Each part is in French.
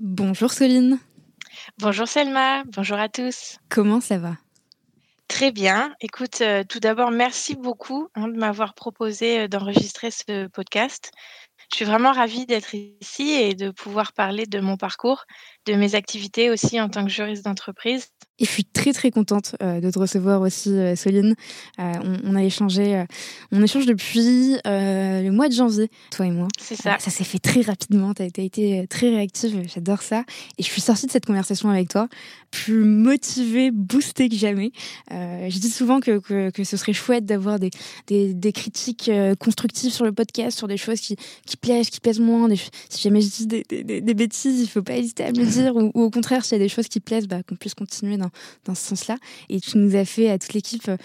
Bonjour Soline. Bonjour Selma, bonjour à tous. Comment ça va? Très bien. Écoute, euh, tout d'abord, merci beaucoup hein, de m'avoir proposé euh, d'enregistrer ce podcast. Je suis vraiment ravie d'être ici et de pouvoir parler de mon parcours, de mes activités aussi en tant que juriste d'entreprise. Et je suis très très contente euh, de te recevoir aussi, euh, Soline. Euh, on, a échangé, on échange depuis le mois de janvier, toi et moi. C'est ça. ça s'est fait très rapidement. Tu as, été très réactive. J'adore ça. Et je suis sortie de cette conversation avec toi plus motivée, boostée que jamais. je dis souvent que, que, ce serait chouette d'avoir des, des, des, critiques constructives sur le podcast, sur des choses qui, qui plaisent, qui plaisent moins. si jamais je dis des, des, des, bêtises, il faut pas hésiter à me le dire. Ou, au contraire, s'il y a des choses qui plaisent, bah, qu'on puisse continuer dans dans, ce sens-là. Et tu nous as fait à toute l'équipe euh,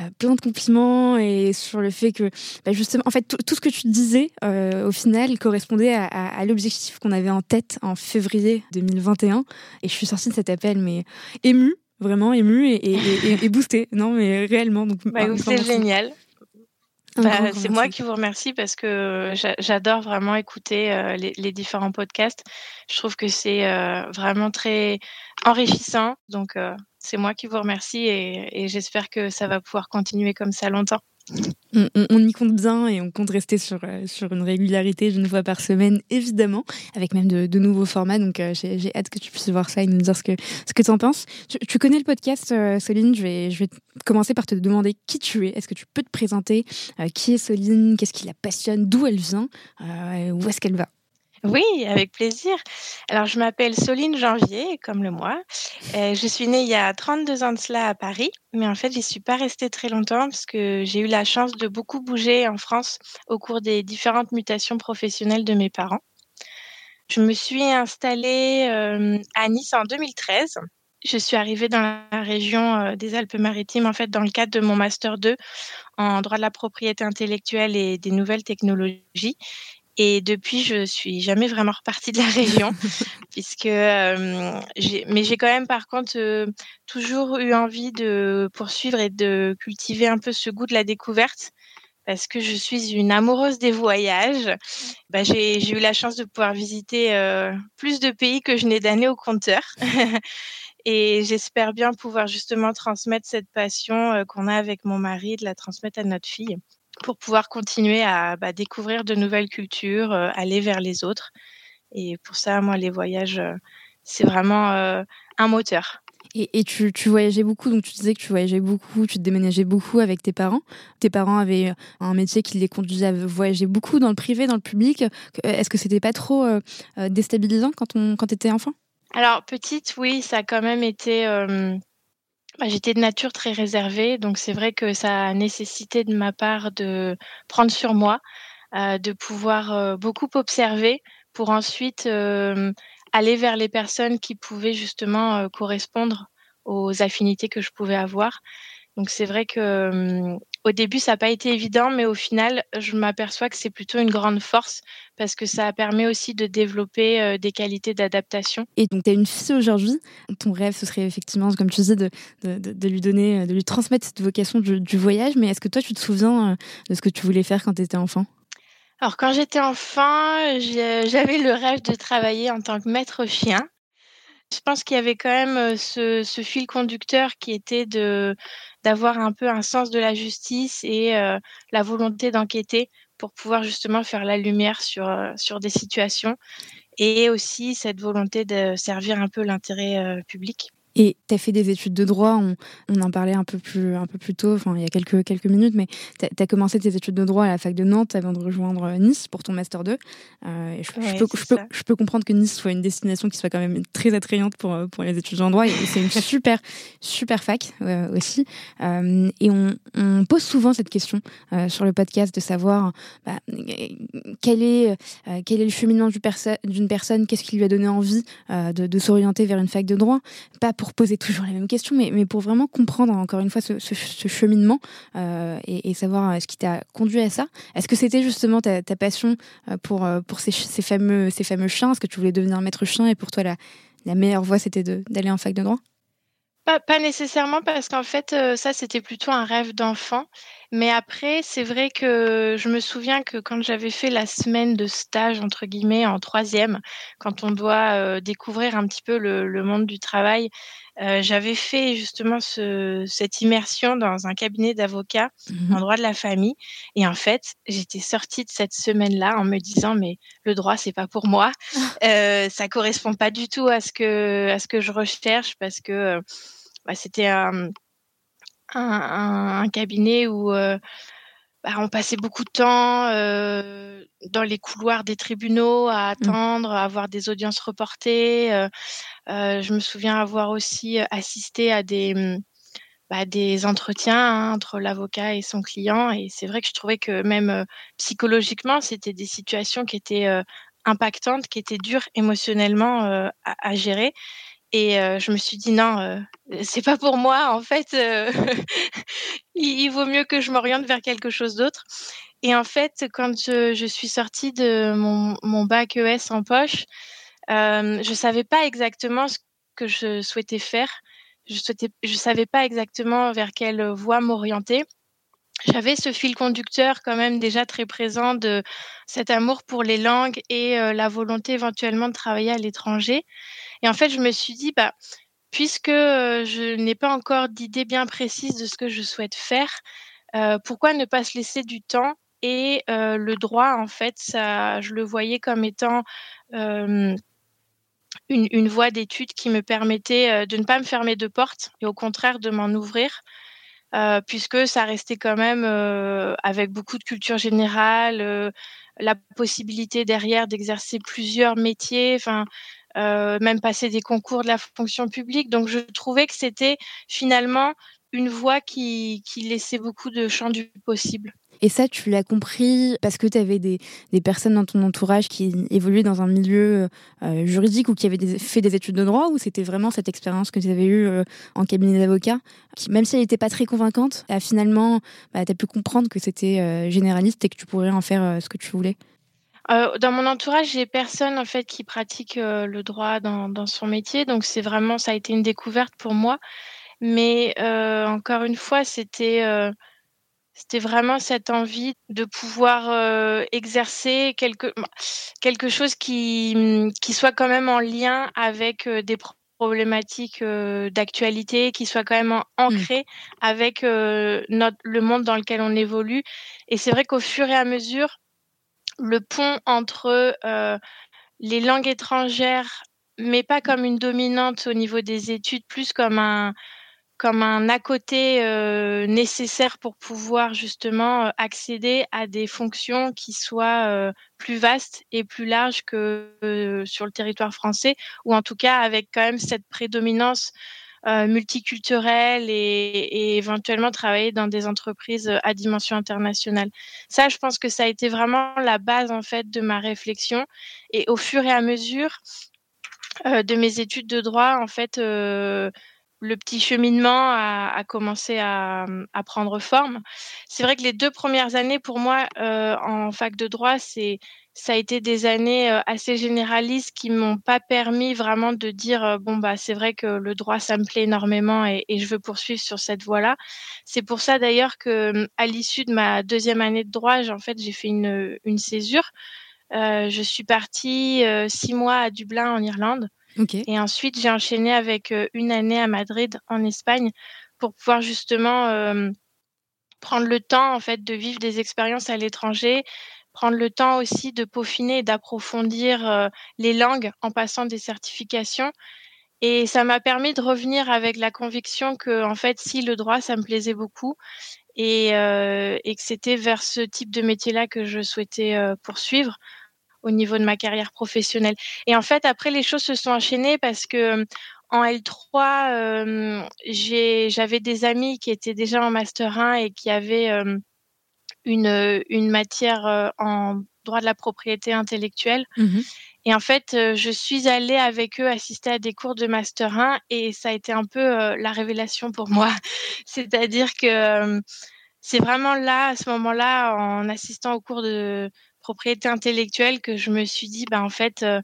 euh, plein de compliments et sur le fait que, bah, justement, en fait, tout ce que tu disais, euh, au final, correspondait à, l'objectif qu'on avait en tête en février 2021. Et je suis sortie de cet appel, mais émue vraiment émue et, boostée. Non, mais réellement. Donc, bah, c'est génial. Bah, c'est moi qui vous remercie parce que j'adore vraiment écouter les, différents podcasts. Je trouve que c'est vraiment très enrichissant. Donc, c'est moi qui vous remercie et j'espère que ça va pouvoir continuer comme ça longtemps. On, y compte bien et on compte rester sur, euh, sur une régularité d'une fois par semaine, évidemment, avec même de, nouveaux formats. Donc euh, j'ai hâte que tu puisses voir ça et nous dire ce que, ce que tu en penses. Tu, connais le podcast, euh, Soline je vais, je vais commencer par te demander qui tu es. Est-ce que tu peux te présenter Qui est Soline? Qu'est-ce qui la passionne? D'où elle vient Où est-ce qu'elle va? Oui, avec plaisir. Alors, je m'appelle Soline Janvier, comme le mois. Euh, je suis née il y a 32 ans de cela à Paris, mais en fait, j'y suis pas restée très longtemps parce que j'ai eu la chance de beaucoup bouger en France au cours des différentes mutations professionnelles de mes parents. Je me suis installée euh, à Nice en 2013. Je suis arrivée dans la région euh, des Alpes-Maritimes, en fait, dans le cadre de mon Master 2 en droit de la propriété intellectuelle et des nouvelles technologies. Et depuis, je suis jamais vraiment repartie de la région, puisque euh, mais j'ai quand même par contre euh, toujours eu envie de poursuivre et de cultiver un peu ce goût de la découverte, parce que je suis une amoureuse des voyages. Bah, j'ai, j'ai eu la chance de pouvoir visiter euh, plus de pays que je n'ai d'années au compteur. et j'espère bien pouvoir justement transmettre cette passion qu'on a avec mon mari, de la transmettre à notre fille pour pouvoir continuer à bah, découvrir de nouvelles cultures, euh, aller vers les autres. Et pour ça, moi, les voyages, euh, c'est vraiment euh, un moteur. Et, tu, voyageais beaucoup, donc tu disais que tu voyageais beaucoup, tu te déménageais beaucoup avec tes parents. Tes parents avaient un métier qui les conduisait à voyager beaucoup dans le privé, dans le public. Est-ce que c'était pas trop déstabilisant quand on quand étais enfant? Alors petite, oui, ça a quand même été j'étais de nature très réservée, donc c'est vrai que ça a nécessité de ma part de prendre sur moi, euh, de pouvoir euh, beaucoup observer pour ensuite euh, aller vers les personnes qui pouvaient justement correspondre aux affinités que je pouvais avoir. Donc c'est vrai que au début, ça n'a pas été évident, mais au final, je m'aperçois que c'est plutôt une grande force parce que ça permet aussi de développer euh, des qualités d'adaptation. Et donc, tu as une fille aujourd'hui. Ton rêve, ce serait effectivement, comme tu disais, de, de, lui donner, de lui transmettre cette vocation du, du voyage. Mais est-ce que toi, tu te souviens euh, de ce que tu voulais faire quand tu étais enfant? Alors quand j'étais enfant, j'avais le rêve de travailler en tant que maître chien. Je pense qu'il y avait quand même ce, fil conducteur qui était d'avoir un peu un sens de la justice et la volonté d'enquêter pour pouvoir justement faire la lumière sur des situations et aussi cette volonté de servir un peu l'intérêt public. Et tu as fait des études de droit, on, on, en parlait un peu plus, un peu plus tôt, enfin il y a quelques, quelques minutes, mais tu as, commencé tes études de droit à la fac de Nantes avant de rejoindre Nice pour ton Master 2. Euh, et je, je, peux, je, peux, je, peux, comprendre que Nice soit une destination qui soit quand même très attrayante pour, pour les étudiants en droit. Et c'est une super, super fac euh, aussi. Euh, et on, on, pose souvent cette question euh, sur le podcast de savoir bah, quel, est, euh, quel est le cheminement d'une perso personne, qu'est-ce qui lui a donné envie euh, de, de s'orienter vers une fac de droit? Pas pour poser toujours les mêmes questions, mais, mais pour vraiment comprendre encore une fois ce, ce, cheminement euh, et, savoir euh, ce qui t'a conduit à ça. Est-ce que c'était justement ta, ta, passion euh, pour, pour ces, ces, fameux, ces fameux chiens? Est-ce que tu voulais devenir maître chien et pour toi la, la meilleure voie c'était d'aller en fac de droit? Pas, nécessairement parce qu'en fait, ça, c'était plutôt un rêve d'enfant. Mais après, c'est vrai que je me souviens que quand j'avais fait la semaine de stage, entre guillemets, en troisième, quand on doit découvrir un petit peu le monde du travail, euh, j'avais fait justement ce, cette immersion dans un cabinet d'avocats mmh en droit de la famille. Et en fait, j'étais sortie de cette semaine-là en me disant, mais le droit, c'est pas pour moi. euh, ça correspond pas du tout à ce que, à ce que je recherche parce que euh, bah, c'était un un, un, cabinet où euh, bah, on passait beaucoup de temps euh, dans les couloirs des tribunaux à mmh. attendre, à avoir des audiences reportées. Euh, euh, je me souviens avoir aussi assisté à des, mmh, bah, des entretiens hein, entre l'avocat et son client. Et c'est vrai que je trouvais que même euh, psychologiquement, c'était des situations qui étaient euh, impactantes, qui étaient dures émotionnellement à, à, gérer. Et euh, je me suis dit non, euh, c'est pas pour moi. En fait, euh, il, vaut mieux que je m'oriente vers quelque chose d'autre. Et en fait, quand je, suis sortie de mon, bac ES en poche, euh, je savais pas exactement ce que je souhaitais faire. Je souhaitais, je savais pas exactement vers quelle voie m'orienter. J'avais ce fil conducteur quand même déjà très présent de cet amour pour les langues et euh, la volonté éventuellement de travailler à l'étranger. Et en fait, je me suis dit, bah, puisque euh, je n'ai pas encore d'idée bien précise de ce que je souhaite faire, euh, pourquoi ne pas se laisser du temps Et le droit, en fait, ça, je le voyais comme étant une, une voie d'étude qui me permettait de ne pas me fermer de porte et au contraire de m'en ouvrir. Euh, puisque ça restait quand même euh, avec beaucoup de culture générale, euh, la possibilité derrière d'exercer plusieurs métiers, enfin même passer des concours de la fonction publique. Donc je trouvais que c'était finalement une voie qui, qui laissait beaucoup de champ du possible. Et ça, tu l'as compris parce que tu avais des, des, personnes dans ton entourage qui évoluaient dans un milieu euh, juridique ou qui avaient fait des études de droit ou c'était vraiment cette expérience que tu avais eue euh, en cabinet d'avocat qui, même si elle n'était pas très convaincante, finalement, bah, tu as pu comprendre que c'était euh, généraliste et que tu pourrais en faire ce que tu voulais dans mon entourage, j'ai personne en fait qui pratique le droit dans, son métier, donc c'est vraiment ça a été une découverte pour moi. Mais encore une fois, c'était c'était vraiment cette envie de pouvoir euh, exercer quelque, quelque chose qui, mmh, qui soit quand même en lien avec des problématiques euh, d'actualité, qui soit quand même mmh. ancré mmh. avec euh, notre, le monde dans lequel on évolue. Et c'est vrai qu'au fur et à mesure, le pont entre les langues étrangères, mais pas comme une dominante au niveau des études, plus comme un, comme un à côté euh, nécessaire pour pouvoir justement euh, accéder à des fonctions qui soient euh, plus vastes et plus larges que sur le territoire français, ou en tout cas avec quand même cette prédominance multiculturelle et, éventuellement travailler dans des entreprises à dimension internationale. Ça, je pense que ça a été vraiment la base en fait de ma réflexion. Et au fur et à mesure de mes études de droit, en fait, le petit cheminement a, commencé à, prendre forme. C'est vrai que les deux premières années, pour moi, euh, en fac de droit, c'est ça a été des années euh, assez généralistes qui m'ont pas permis vraiment de dire euh, bon bah c'est vrai que le droit ça me plaît énormément et, je veux poursuivre sur cette voie-là. C'est pour ça d'ailleurs que à l'issue de ma deuxième année de droit, en fait j'ai fait une, une césure. je suis partie six mois à Dublin en Irlande et ensuite, j'ai enchaîné avec une année à Madrid, en Espagne, pour pouvoir justement prendre le temps en fait de vivre des expériences à l'étranger, prendre le temps aussi de peaufiner et d'approfondir les langues en passant des certifications. Et ça m'a permis de revenir avec la conviction que, en fait, si le droit, ça me plaisait beaucoup et, et que c'était vers ce type de métier-là que je souhaitais poursuivre au niveau de ma carrière professionnelle. Et en fait, après, les choses se sont enchaînées parce que en L3, euh, j'avais des amis qui étaient déjà en Master 1 et qui avaient euh, une, une matière euh, en droit de la propriété intellectuelle. Mmh et en fait, je suis allée avec eux assister à des cours de Master 1 et ça a été un peu la révélation pour moi. C'est-à-dire que c'est vraiment là, à ce moment-là, en assistant aux cours de, propriété intellectuelle que je me suis dit, bah, en fait, euh,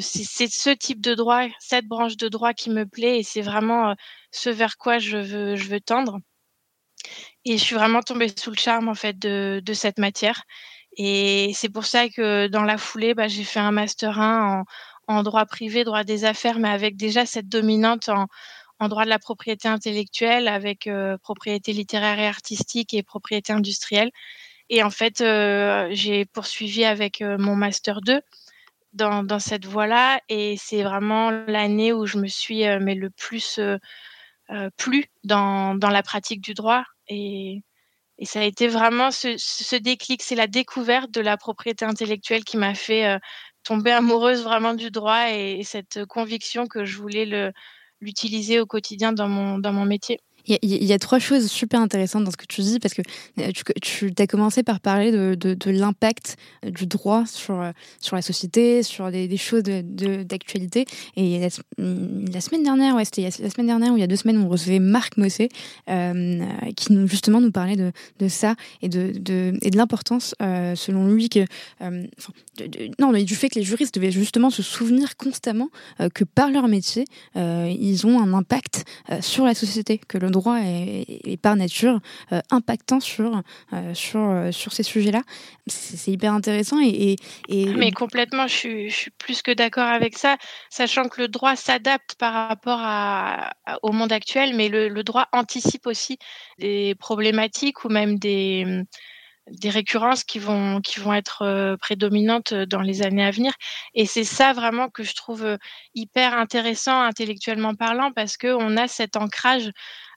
c'est ce type de droit, cette branche de droit qui me plaît et c'est vraiment euh, ce vers quoi je veux, je veux tendre. Et je suis vraiment tombée sous le charme en fait de, de cette matière. Et c'est pour ça que dans la foulée, bah, j'ai fait un master 1 en, droit privé, droit des affaires, mais avec déjà cette dominante en, en droit de la propriété intellectuelle, avec euh, propriété littéraire et artistique et propriété industrielle. Et en fait, euh, j'ai poursuivi avec euh, mon master 2 dans, cette voie-là. Et c'est vraiment l'année où je me suis euh, mais le plus plu dans, la pratique du droit. Et, et ça a été vraiment ce, déclic, c'est la découverte de la propriété intellectuelle qui m'a fait tomber amoureuse vraiment du droit et, cette conviction que je voulais l'utiliser au quotidien dans mon, dans mon métier. Il y, a trois choses super intéressantes dans ce que tu dis, parce que euh, tu, as commencé par parler de, l'impact euh, du droit sur, euh, sur la société, sur des, des choses d'actualité. Et la, semaine dernière, ouais, c'était la semaine dernière ou il y a deux semaines, on recevait Marc Mossé, qui nous, justement nous parlait de, ça et de, et de l'importance, selon lui, que, non, du fait que les juristes devaient justement se souvenir constamment que par leur métier, ils ont un impact sur la société, que le droit est, par nature euh, impactant sur, euh, sur, euh, sur ces sujets-là. C'est hyper intéressant. Et, et, Mais complètement, je suis, plus que d'accord avec ça, sachant que le droit s'adapte par rapport au monde actuel, mais le, le droit anticipe aussi des problématiques ou même des des récurrences qui vont qui vont être prédominantes dans les années à venir et c'est ça vraiment que je trouve hyper intéressant intellectuellement parlant parce que on a cet ancrage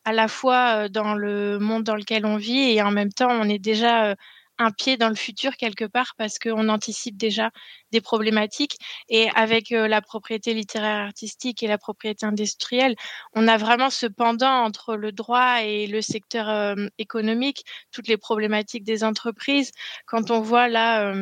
à la fois dans le monde dans lequel on vit et en même temps, on est déjà un pied dans le futur quelque part parce qu'on anticipe déjà des problématiques. Et avec la propriété littéraire artistique et la propriété industrielle, on a vraiment ce pendant entre le droit et le secteur économique, toutes les problématiques des entreprises. Quand on voit là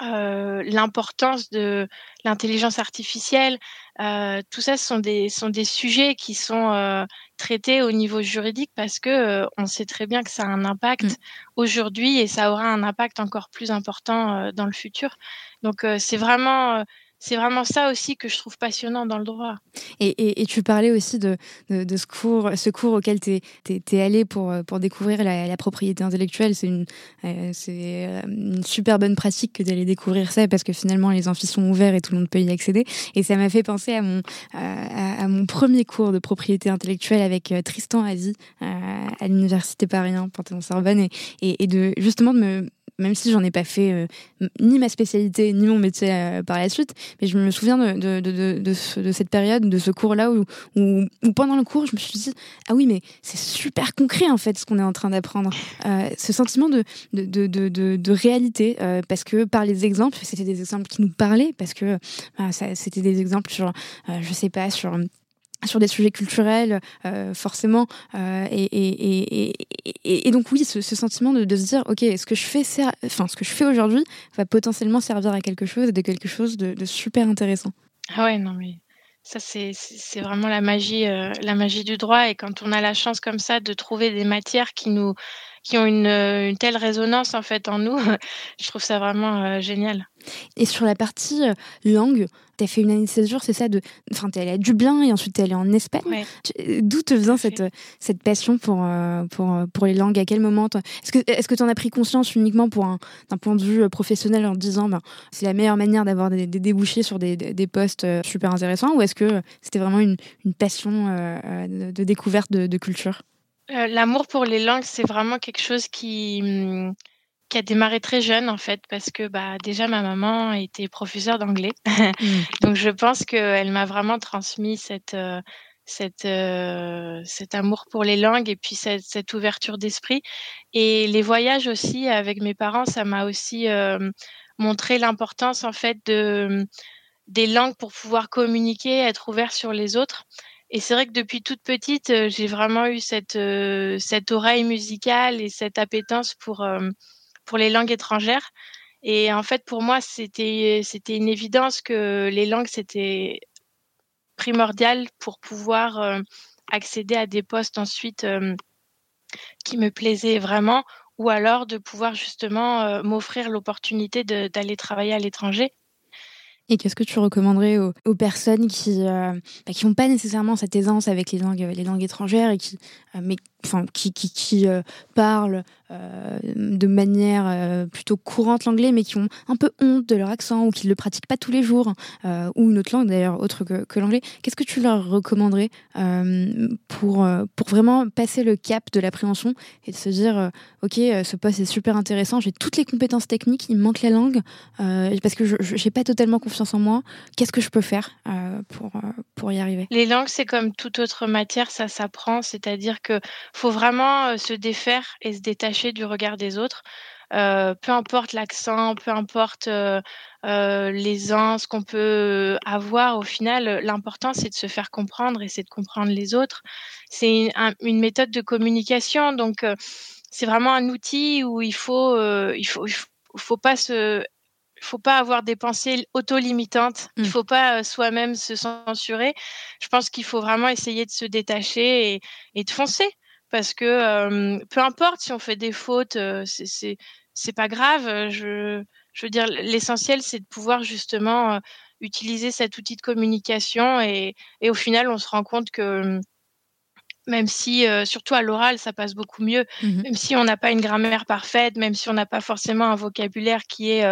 l'importance de l'intelligence artificielle. Euh, tout ça sont des, sont des sujets qui sont euh, traités au niveau juridique parce que euh, on sait très bien que ça a un impact mmh. aujourd'hui et ça aura un impact encore plus important euh, dans le futur. Donc c'est vraiment c'est vraiment ça aussi que je trouve passionnant dans le droit. Et, tu parlais aussi de, ce, cours, ce cours auquel tu es, allé pour, pour découvrir la, propriété intellectuelle. C'est une, euh, euh, une super bonne pratique que d'aller découvrir ça parce que finalement les amphis sont ouverts et tout le monde peut y accéder. Et ça m'a fait penser à mon, premier cours de propriété intellectuelle avec euh, Tristan Azi à l'université Paris 1, Panthéon-Sorbonne, et, et de justement de me même si j'en ai pas fait euh, ni ma spécialité ni mon métier euh, par la suite, mais je me souviens de, de, de, de, cette période, de ce cours-là où, où, pendant le cours, je me suis dit ah oui mais c'est super concret en fait ce qu'on est en train d'apprendre, euh, ce sentiment de, de réalité parce que par les exemples, c'était des exemples qui nous parlaient parce que c'était des exemples sur je sais pas sur sur des sujets culturels, euh, forcément. Euh, et, et, et, et, donc oui, ce, sentiment de, se dire, ok, ce que je fais, enfin, ce que je fais aujourd'hui va potentiellement servir à quelque chose, de quelque chose de, super intéressant. Ah ouais, non mais Ça, c'est vraiment la magie, la magie du droit. Et quand on a la chance comme ça de trouver des matières qui nous, qui ont une, une, telle résonance en fait en nous. je trouve ça vraiment euh, génial. Et sur la partie euh, langue, tu as fait une année de 16 jours, c'est ça de... Enfin, tu es allée à Dublin et ensuite tu es allée en Espagne. D'où te vient cette, cette passion pour, euh, pour, pour les langues? À quel moment Est-ce que tu est que en as pris conscience uniquement pour un, d'un point de vue professionnel en te disant ben, c'est la meilleure manière d'avoir des, débouchés sur des, des, postes super intéressants ou est-ce que c'était vraiment une, une passion de, découverte de, de culture? Euh, l'amour pour les langues, c'est vraiment quelque chose qui, mmh, qui a démarré très jeune en fait, parce que bah, déjà ma maman était professeure d'anglais. Mmh. Donc je pense qu'elle m'a vraiment transmis cette, euh, cette, euh, cet amour pour les langues et puis cette, cette ouverture d'esprit. Et les voyages aussi avec mes parents, ça m'a aussi montré l'importance en fait de, des langues pour pouvoir communiquer, être ouvert sur les autres. Et c'est vrai que depuis toute petite, euh, j'ai vraiment eu cette, euh, cette oreille musicale et cette appétence pour, euh, pour les langues étrangères. Et en fait, pour moi, c'était, c'était une évidence que les langues, c'était primordial pour pouvoir accéder à des postes ensuite qui me plaisaient vraiment, ou alors de pouvoir justement m'offrir l'opportunité d'aller travailler à l'étranger. Et qu'est-ce que tu recommanderais aux, personnes qui euh, bah, qui n'ont pas nécessairement cette aisance avec les langues les langues étrangères et qui euh, mais enfin qui qui, qui euh, parlent de manière plutôt courante l'anglais, mais qui ont un peu honte de leur accent ou qui ne le pratiquent pas tous les jours, ou une autre langue d'ailleurs autre que, que l'anglais, qu'est-ce que tu leur recommanderais pour, pour vraiment passer le cap de l'appréhension et de se dire, ok, ce poste est super intéressant, j'ai toutes les compétences techniques, il me manque la langue, parce que je n'ai pas totalement confiance en moi, qu'est-ce que je peux faire pour, pour y arriver? Les langues, c'est comme toute autre matière, ça s'apprend, c'est-à-dire que faut vraiment se défaire et se détacher du regard des autres. Euh, peu importe l'accent, peu importe euh, euh, les uns, ce qu'on peut avoir, au final, l'important c'est de se faire comprendre et c'est de comprendre les autres. C'est une, méthode de communication, donc c'est vraiment un outil où il faut, il faut, il faut, pas se, faut pas avoir des pensées auto-limitantes. Il mmh. faut pas soi-même se censurer. Je pense qu'il faut vraiment essayer de se détacher et, et de foncer parce que peu importe si on fait des fautes, c'est c'est pas grave. Je je veux dire l'essentiel c'est de pouvoir justement utiliser cet outil de communication et et au final on se rend compte que même si, surtout à l'oral, ça passe beaucoup mieux, mmh même si on n'a pas une grammaire parfaite, même si on n'a pas forcément un vocabulaire qui est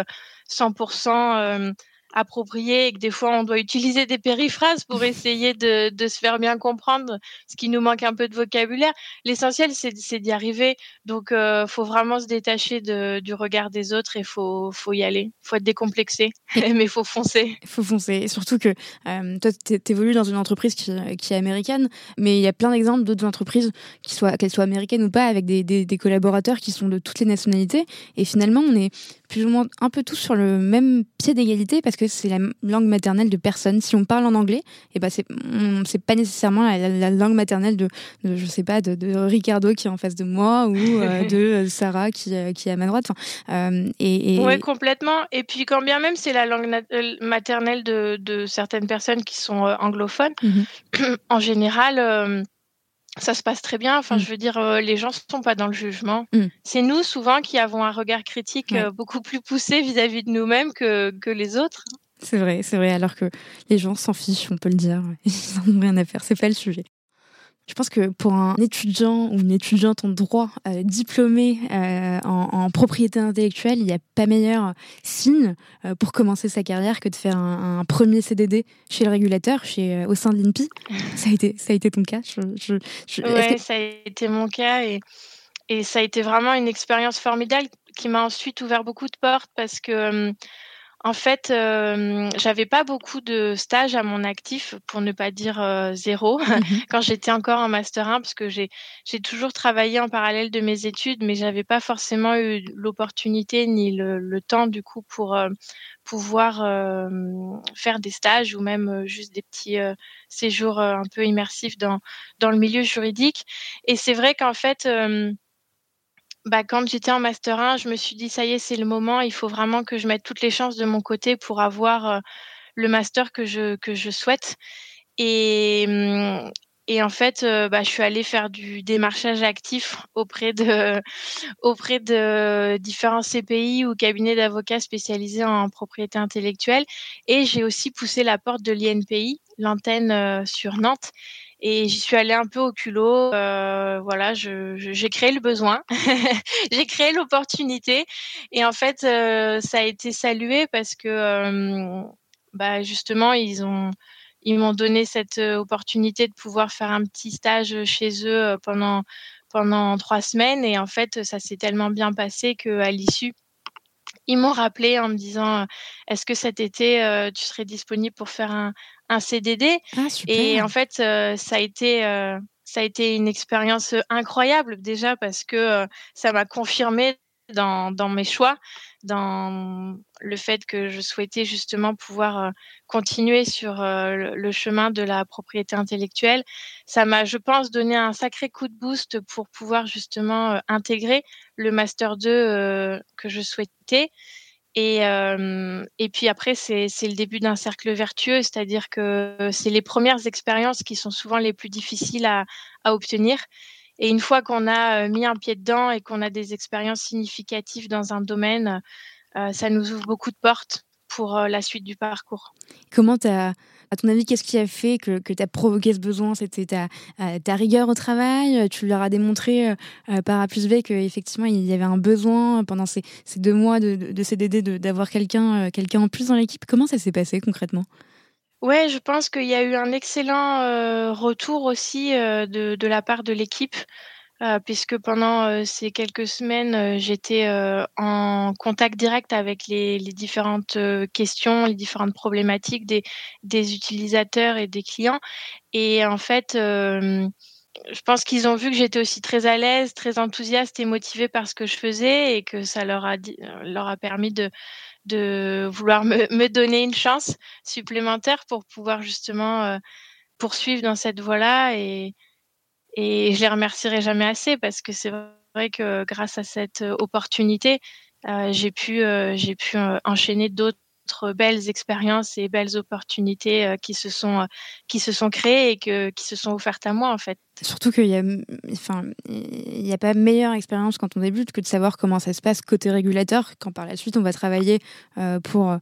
100% approprié et que des fois on doit utiliser des périphrases pour essayer de, de, se faire bien comprendre ce qui nous manque un peu de vocabulaire. L'essentiel c'est d'y arriver. Donc euh, faut vraiment se détacher de, du regard des autres et faut faut y aller. Faut être décomplexé, mais faut foncer. Faut foncer. Et surtout que euh, toi tu évolues dans une entreprise qui, qui, est américaine, mais il y a plein d'exemples d'autres entreprises qui soient qu'elles soient américaines ou pas avec des, des, des collaborateurs qui sont de toutes les nationalités et finalement on est plus ou moins un peu tous sur le même pied d'égalité parce que c'est la langue maternelle de personne. Si on parle en anglais, et eh ben c'est c'est pas nécessairement la, langue maternelle de, je sais pas de, de, Ricardo qui est en face de moi ou euh, de Sarah qui, euh, qui est à ma droite. euh, et, et... Ouais, complètement. Et puis quand bien même c'est la langue euh, maternelle de, de, certaines personnes qui sont anglophones, mm-hmm. en général ça se passe très bien. Enfin, mm. je veux dire, euh, les gens ne sont pas dans le jugement. Mm. C'est nous, souvent, qui avons un regard critique euh, beaucoup plus poussé vis-à-vis de nous-mêmes que, que les autres. C'est vrai, c'est vrai. Alors que les gens s'en fichent, on peut le dire. Ils n'en ont rien à faire. C'est pas le sujet. Je pense que pour un étudiant ou une étudiante en droit euh, diplômé euh, en, en, propriété intellectuelle, il n'y a pas meilleur signe euh, pour commencer sa carrière que de faire un, un premier CDD chez le régulateur, chez, au sein de l'INPI. Ça a été, ça a été ton cas je, je, je ouais, ça a été mon cas et, et ça a été vraiment une expérience formidable qui m'a ensuite ouvert beaucoup de portes parce que en fait, euh, j'avais pas beaucoup de stages à mon actif, pour ne pas dire euh, zéro, mmh quand j'étais encore en master 1, parce que j'ai j'ai toujours travaillé en parallèle de mes études, mais j'avais pas forcément eu l'opportunité ni le, le, temps du coup pour euh, pouvoir euh, faire des stages ou même juste des petits séjours un peu immersifs dans dans le milieu juridique. Et c'est vrai qu'en fait bah, quand j'étais en master 1, je me suis dit ça y est, c'est le moment, il faut vraiment que je mette toutes les chances de mon côté pour avoir euh, le master que je que je souhaite. Et, et en fait, euh, bah, je suis allée faire du démarchage actif auprès de, auprès de différents CPI ou cabinets d'avocats spécialisés en propriété intellectuelle. Et j'ai aussi poussé la porte de l'INPI, l'antenne euh, sur Nantes. Et j'y suis allée un peu au culot. Euh, voilà, j'ai créé le besoin, j'ai créé l'opportunité. Et en fait, ça a été salué parce que, bah, justement, ils ont ils m'ont donné cette euh, opportunité de pouvoir faire un petit stage chez eux euh, pendant pendant trois semaines et en fait ça s'est tellement bien passé qu'à l'issue ils m'ont rappelé en me disant est-ce que cet été tu serais disponible pour faire un, un CDD ah, et en fait ça a été ça a été une expérience incroyable déjà parce que ça m'a confirmé dans, dans mes choix, dans le fait que je souhaitais justement pouvoir euh, continuer sur euh, le chemin de la propriété intellectuelle. Ça m'a, je pense, donné un sacré coup de boost pour pouvoir justement euh, intégrer le master 2 que je souhaitais. Et, puis après, c'est le début d'un cercle vertueux, c'est-à-dire que c'est les premières expériences qui sont souvent les plus difficiles à, obtenir. Et une fois qu'on a mis un pied dedans et qu'on a des expériences significatives dans un domaine, ça nous ouvre beaucoup de portes pour euh, la suite du parcours. Comment as, à ton avis, qu'est-ce qui a fait que, que tu as provoqué ce besoin? C'était ta, ta, rigueur au travail? Tu leur as démontré par A plus B qu'effectivement, il y avait un besoin pendant ces, ces deux mois de, de, de CDD d'avoir quelqu'un quelqu'un en plus dans l'équipe? Comment ça s'est passé concrètement? Ouais, je pense qu'il y a eu un excellent euh, retour aussi euh, de, de, la part de l'équipe, euh, puisque pendant ces quelques semaines, j'étais en contact direct avec les, les différentes questions, les différentes problématiques des, des, utilisateurs et des clients. Et en fait, je pense qu'ils ont vu que j'étais aussi très à l'aise, très enthousiaste et motivée par ce que je faisais et que ça leur a, leur a permis de de vouloir me, me, donner une chance supplémentaire pour pouvoir justement euh, poursuivre dans cette voie-là. Et, et je les remercierai jamais assez parce que c'est vrai que grâce à cette opportunité, euh, j'ai pu, euh, j'ai pu enchaîner d'autres belles expériences et belles opportunités euh, qui se sont euh, qui se sont créées et que qui se sont offertes à moi en fait. Surtout qu'il y a enfin n'y a pas meilleure expérience quand on débute que de savoir comment ça se passe côté régulateur quand par la suite on va travailler euh, pour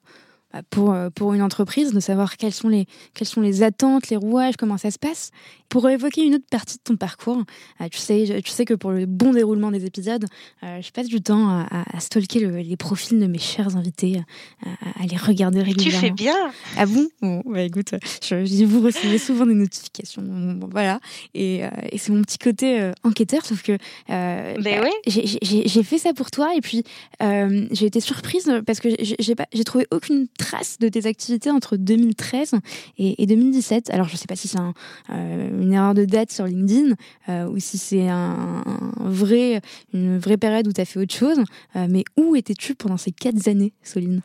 pour, euh, pour une entreprise, de savoir quelles sont, les, quelles sont les attentes, les rouages, comment ça se passe. Pour évoquer une autre partie de ton parcours, euh, tu, sais, tu sais que pour le bon déroulement des épisodes, euh, je passe du temps à, à stalker les profils de mes chers invités, à, les regarder régulièrement. Tu fais bien Ah bon, bon bah écoute, je, vous recevez souvent des notifications. voilà. Et, et c'est mon petit côté enquêteur, sauf que ben oui. j'ai fait ça pour toi et puis j'ai été surprise parce que j'ai trouvé aucune trace de tes activités entre 2013 et, 2017. Alors, je ne sais pas si c'est euh, une erreur de date sur LinkedIn euh, ou si c'est un, vrai, une vraie période où tu as fait autre chose. Euh, mais où étais-tu pendant ces quatre années, Soline?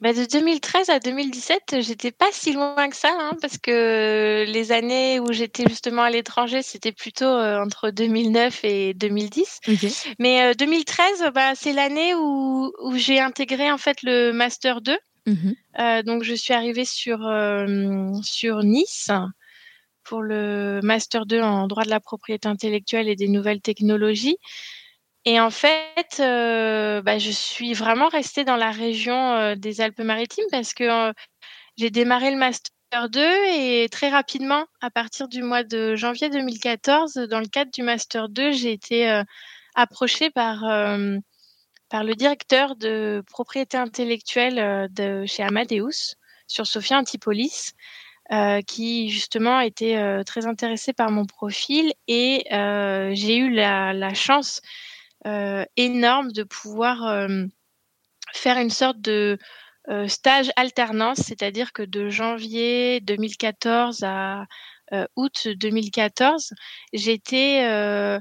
Bah de 2013 à 2017, j'étais pas si loin que ça, hein, parce que les années où j'étais justement à l'étranger, c'était plutôt entre 2009 et 2010. Mais 2013, bah, c'est l'année où, où j'ai intégré en fait le master 2 Mmh euh, donc, je suis arrivée sur, euh, sur Nice pour le Master 2 en droit de la propriété intellectuelle et des nouvelles technologies. Et en fait, euh, bah, je suis vraiment restée dans la région des Alpes-Maritimes parce que j'ai démarré le Master 2 et très rapidement, à partir du mois de janvier 2014, dans le cadre du Master 2, j'ai été approchée par par le directeur de propriété intellectuelle euh, de chez Amadeus sur Sophia Antipolis, euh, qui justement était euh, très intéressé par mon profil et euh, j'ai eu la, la chance euh, énorme de pouvoir faire une sorte de stage alternance, c'est-à-dire que de janvier 2014 à août 2014, j'étais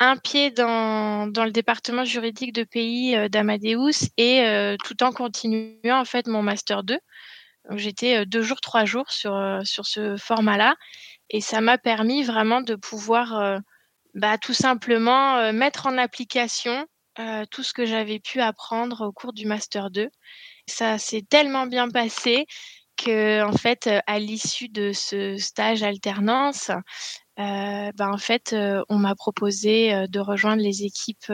un pied dans, dans le département juridique de pays euh, d'Amadeus et euh, tout en continuant en fait mon master 2. J'étais euh, deux jours, trois jours sur, sur ce format-là et ça m'a permis vraiment de pouvoir bah, tout simplement mettre en application tout ce que j'avais pu apprendre au cours du master 2. Ça s'est tellement bien passé que en fait, à l'issue de ce stage alternance, ben, en fait, on m'a proposé de rejoindre les équipes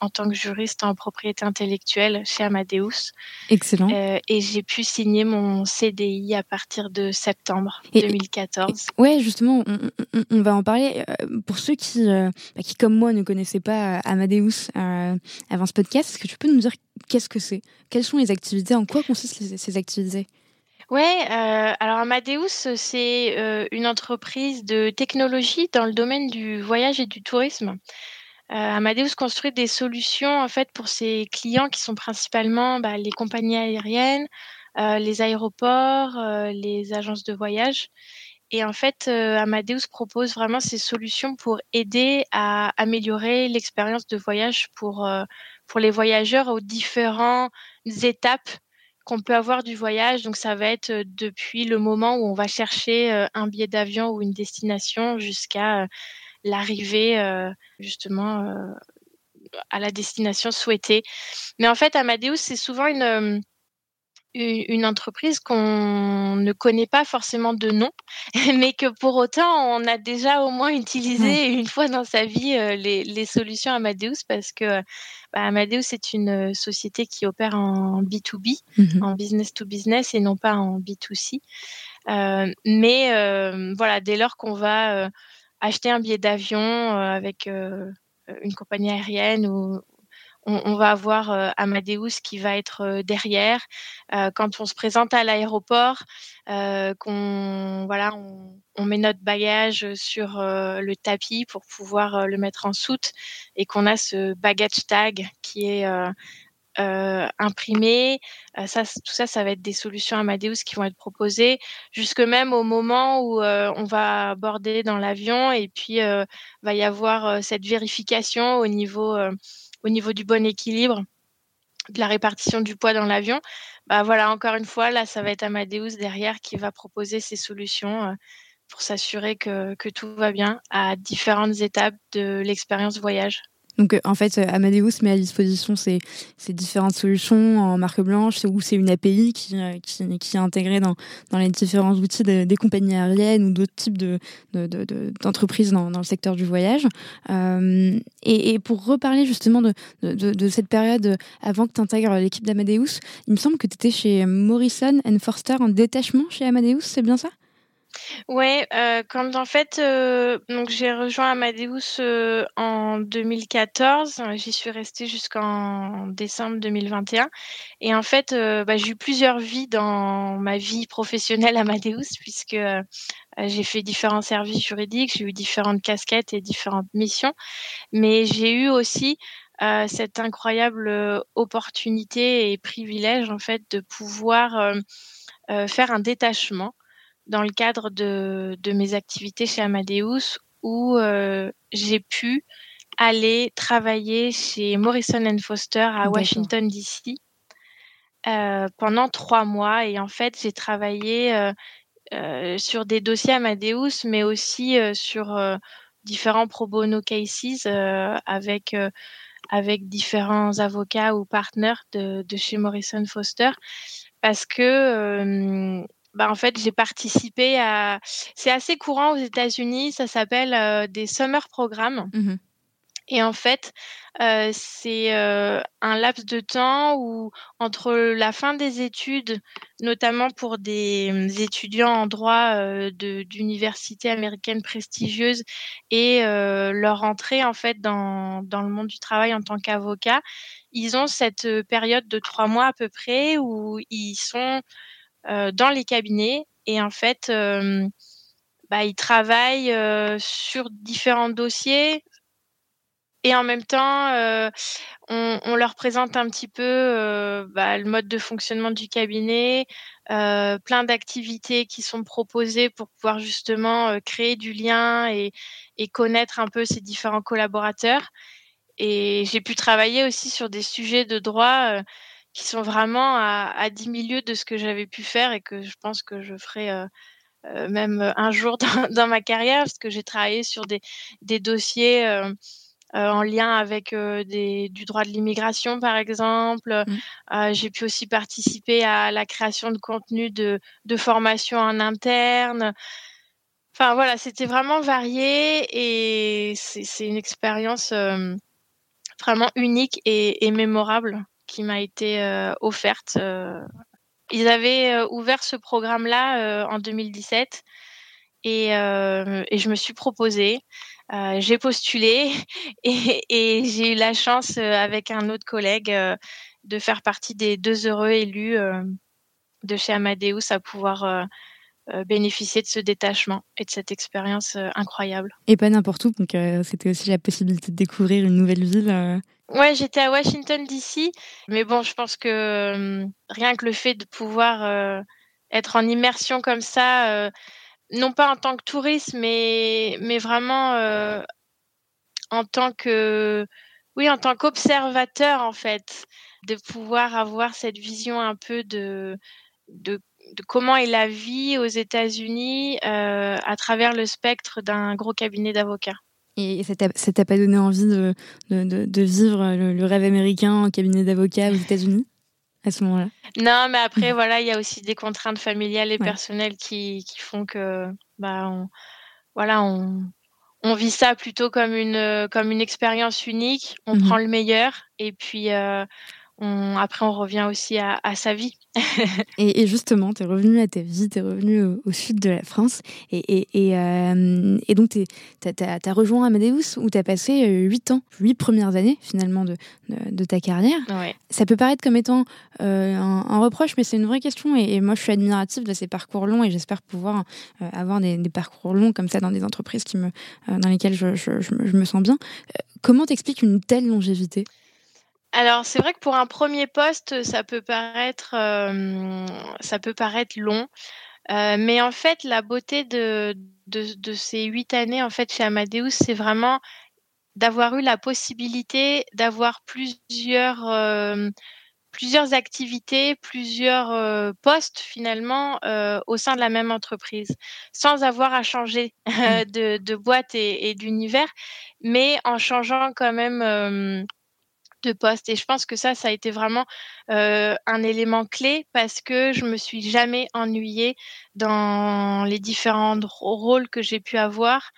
en tant que juriste en propriété intellectuelle chez Amadeus. Excellent. Euh, et j'ai pu signer mon CDI à partir de septembre 2014. ouais, justement, on, va en parler. Euh, pour ceux qui, euh, bah, qui, comme moi, ne connaissaient pas Amadeus avant ce podcast, est-ce que tu peux nous dire qu'est-ce que c'est? Quelles sont les activités? En quoi consistent ces activités? Ouais, alors Amadeus, c'est une entreprise de technologie dans le domaine du voyage et du tourisme. Euh, Amadeus construit des solutions en fait pour ses clients qui sont principalement bah, les compagnies aériennes, euh, les aéroports, euh, les agences de voyage. Et en fait, Amadeus propose vraiment ces solutions pour aider à améliorer l'expérience de voyage pour, pour les voyageurs aux différentes étapes qu'on peut avoir du voyage. Donc, ça va être depuis le moment où on va chercher un billet d'avion ou une destination jusqu'à l'arrivée euh, justement euh, à la destination souhaitée. Mais en fait, Amadeus, c'est souvent une, euh, une entreprise qu'on ne connaît pas forcément de nom, mais que pour autant, on a déjà au moins utilisé une fois dans sa vie les, les, solutions Amadeus parce que bah, Amadeus est une société qui opère en B2B, mmh en business to business et non pas en B2C. mais voilà, dès lors qu'on va acheter un billet d'avion euh, avec euh, une compagnie aérienne ou on, va avoir euh, Amadeus qui va être derrière. quand on se présente à l'aéroport, qu'on voilà, on, met notre bagage sur le tapis pour pouvoir le mettre en soute et qu'on a ce baggage tag qui est euh, imprimé. Euh, ça, tout ça, ça va être des solutions Amadeus qui vont être proposées, jusque même au moment où euh, on va aborder dans l'avion et puis va y avoir cette vérification au niveau, au niveau du bon équilibre de la répartition du poids dans l'avion. Bah voilà, encore une fois, là, ça va être Amadeus derrière qui va proposer ces solutions pour s'assurer que, que tout va bien à différentes étapes de l'expérience voyage. Donc euh, en fait, euh, Amadeus met à disposition ces, différentes solutions en marque blanche ou c'est une API qui, euh, qui, qui, est intégrée dans, dans les différents outils des compagnies aériennes ou d'autres types de, d'entreprises de, dans, dans, le secteur du voyage. Euh, et, et, pour reparler justement de, de, cette période avant que tu intègres l'équipe d'Amadeus, il me semble que tu étais chez Morrison Forster en détachement chez Amadeus, c'est bien ça? Ouais, euh, quand en fait, euh, donc j'ai rejoint Amadeus euh, en 2014, j'y suis restée jusqu'en décembre 2021 et en fait, bah, j'ai eu plusieurs vies dans ma vie professionnelle Amadeus puisque j'ai fait différents services juridiques, j'ai eu différentes casquettes et différentes missions, mais j'ai eu aussi cette incroyable opportunité et privilège en fait de pouvoir faire un détachement dans le cadre de, de mes activités chez Amadeus où euh, j'ai pu aller travailler chez Morrison Foster à Washington DC euh, pendant trois mois. Et en fait j'ai travaillé euh, sur des dossiers Amadeus mais aussi sur différents pro bono cases avec avec différents avocats ou partenaires de, de chez Morrison Foster. Parce que bah, en fait, j'ai participé à. C'est assez courant aux États-Unis, ça s'appelle euh, des summer programmes. Mmh Et en fait, euh, c'est euh, un laps de temps où, entre la fin des études, notamment pour des mmh, étudiants en droit d'universités américaines prestigieuses, et leur entrée en fait dans, dans le monde du travail en tant qu'avocat, ils ont cette période de trois mois à peu près où ils sont euh, dans les cabinets et en fait, euh, bah, ils travaillent euh, sur différents dossiers et en même temps, on, on, leur présente un petit peu bah, le mode de fonctionnement du cabinet, plein d'activités qui sont proposées pour pouvoir justement créer du lien et, et, connaître un peu ces différents collaborateurs. Et j'ai pu travailler aussi sur des sujets de droit qui sont vraiment à, à 10 milieux de ce que j'avais pu faire et que je pense que je ferai euh, euh même un jour dans, dans, ma carrière parce que j'ai travaillé sur des, des dossiers euh, en lien avec des, du droit de l'immigration, par exemple. Mmh. j'ai pu aussi participer à la création de contenu de, de formation en interne. Enfin voilà, c'était vraiment varié et c'est une expérience vraiment unique et, et, mémorable qui m'a été offerte. Ils avaient ouvert ce programme-là en 2017 et, je me suis proposée. j'ai postulé et, j'ai eu la chance avec un autre collègue de faire partie des deux heureux élus de chez Amadeus à pouvoir euh, bénéficier de ce détachement et de cette expérience euh, incroyable. Et pas n'importe où, donc euh, c'était aussi la possibilité de découvrir une nouvelle ville. Ouais, j'étais à Washington DC, mais bon, je pense que rien que le fait de pouvoir être en immersion comme ça, non pas en tant que touriste, mais mais vraiment en tant que oui, en tant qu'observateur en fait, de pouvoir avoir cette vision un peu de de de comment est la vie aux États-Unis euh, à travers le spectre d'un gros cabinet d'avocats. Et ça t'a pas donné envie de, de, vivre le, rêve américain en cabinet d'avocats aux États-Unis à ce moment-là? Non, mais après, voilà, il y a aussi des contraintes familiales et personnelles qui, qui, font que, bah, on, voilà, on, on vit ça plutôt comme une, comme une expérience unique. On mmh prend le meilleur et puis euh, après, on revient aussi à, sa vie. et, justement, tu es revenu à ta vie, tu es revenu au, sud de la France. Et, et, euh, donc, tu as, rejoint Amadeus où tu as passé euh, huit ans, huit premières années finalement de, de, ta carrière. Ça peut paraître comme étant euh, un, reproche, mais c'est une vraie question. Et, moi, je suis admirative de ces parcours longs et j'espère pouvoir avoir des, parcours longs comme ça dans des entreprises qui me, dans lesquelles je, je, je me sens bien. comment t'expliques une telle longévité? Alors c'est vrai que pour un premier poste, ça peut paraître, euh, ça peut paraître long, euh, mais en fait la beauté de, de, ces huit années en fait chez Amadeus, c'est vraiment d'avoir eu la possibilité d'avoir plusieurs euh, plusieurs activités, plusieurs postes finalement au sein de la même entreprise, sans avoir à changer mmh. de, de boîte et, et d'univers, mais en changeant quand même de poste. Et je pense que ça, ça a été vraiment euh, un élément clé parce que je me suis jamais ennuyée dans les différents rôles que j'ai pu avoir.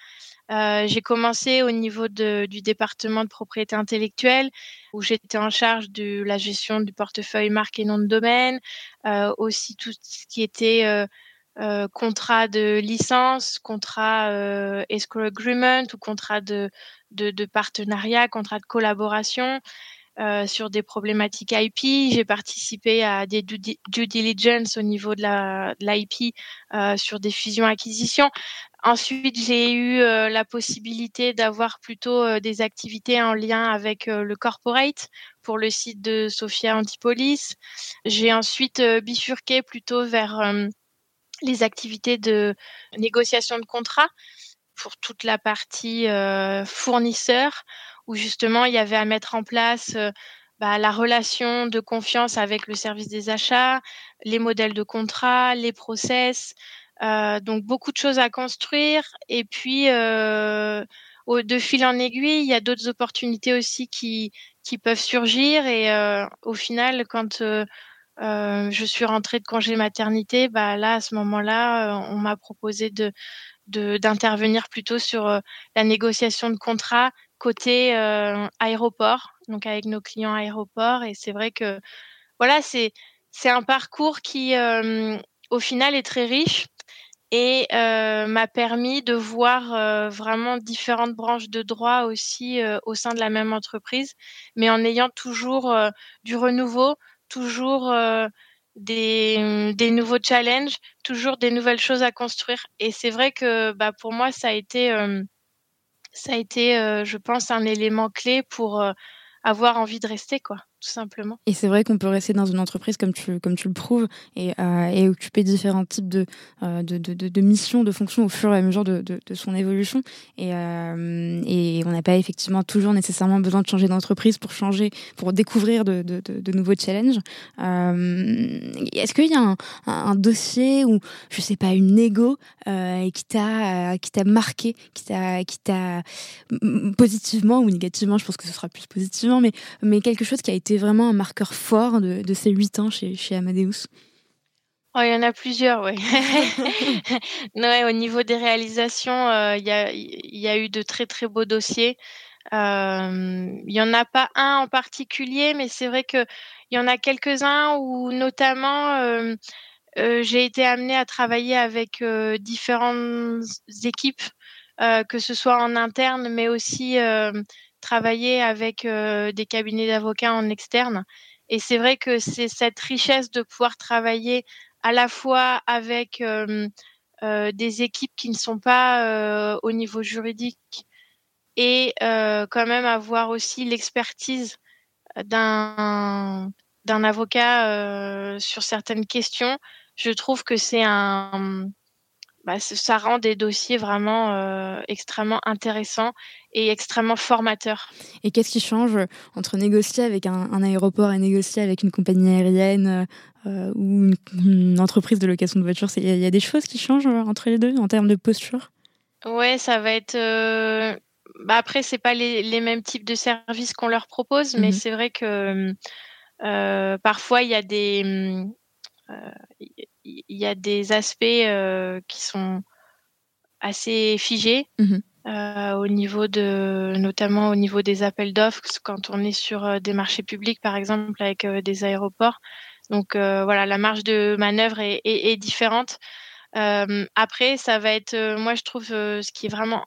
Euh, j'ai commencé au niveau de, du département de propriété intellectuelle où j'étais en charge de la gestion du portefeuille marque et nom de domaine, euh, aussi tout ce qui était euh, contrat de licence, contrat escrow agreement ou contrat de, de, de partenariat, contrat de collaboration. Euh, sur des problématiques IP. J'ai participé à des due, diligence au niveau de l'IP euh, sur des fusions-acquisitions. Ensuite, j'ai eu euh, la possibilité d'avoir plutôt des activités en lien avec le corporate pour le site de Sophia Antipolis. J'ai ensuite bifurqué plutôt vers les activités de négociation de contrats pour toute la partie fournisseur où justement il y avait à mettre en place euh, bah, la relation de confiance avec le service des achats, les modèles de contrat, les process. Euh, donc beaucoup de choses à construire. Et puis, euh, de fil en aiguille, il y a d'autres opportunités aussi qui, qui peuvent surgir. Et au final, quand je suis rentrée de congé maternité, bah, là, à ce moment-là, on m'a proposé de d'intervenir plutôt sur la négociation de contrats côté euh, aéroport, donc avec nos clients aéroports. Et c'est vrai que voilà, c'est un parcours qui, euh, au final, est très riche et euh, m'a permis de voir vraiment différentes branches de droit aussi au sein de la même entreprise, mais en ayant toujours du renouveau, toujours des, des, nouveaux challenges, toujours des nouvelles choses à construire. Et c'est vrai que bah, pour moi, ça a été ça a été, euh, je pense, un élément clé pour euh, avoir envie de rester, quoi, tout simplement. Et c'est vrai qu'on peut rester dans une entreprise comme tu, comme tu le prouves et, euh, et occuper différents types de, de, de, de, missions, de fonctions au fur et à mesure de, de, son évolution. Et, et et on n'a pas effectivement toujours nécessairement besoin de changer d'entreprise pour changer, pour découvrir de, nouveaux challenges. Est-ce qu'il y a un, dossier ou je sais pas une égo qui t'a marqué, qui t'a positivement ou négativement, je pense que ce sera plus positivement, mais mais quelque chose qui a été vraiment un marqueur fort de, de ces huit ans chez chez Amadeus. Oh, il y en a plusieurs, ouais. ouais, au niveau des réalisations, euh, il y, a, eu de très très beaux dossiers. Euh, il y en a pas un en particulier, mais c'est vrai que il y en a quelques-uns où notamment euh, euh j'ai été amenée à travailler avec euh, différentes équipes, euh, que ce soit en interne, mais aussi travailler avec des cabinets d'avocats en externe. Et c'est vrai que c'est cette richesse de pouvoir travailler à la fois avec euh, euh, des équipes qui ne sont pas euh, au niveau juridique et quand même avoir aussi l'expertise d'un d'un avocat sur certaines questions. Je trouve que c'est un bah, ça rend des dossiers vraiment euh, extrêmement intéressants et extrêmement formateurs. Et qu'est-ce qui change entre négocier avec un, aéroport et négocier avec une compagnie aérienne euh, ou une, entreprise de location de voitures? Il y, a des choses qui changent euh, entre les deux en termes de posture? Ouais, ça va être. Bah après, c'est pas les, les, mêmes types de services qu'on leur propose, mais mhm. c'est vrai que parfois il y a des il y a des aspects euh, qui sont assez figés. Mmh euh, au niveau de, notamment au niveau des appels d'offres, quand on est sur euh, des marchés publics, par exemple, avec des aéroports. Donc voilà, la marge de manœuvre est, est, est différente. après, ça va être, moi je trouve, ce qui est vraiment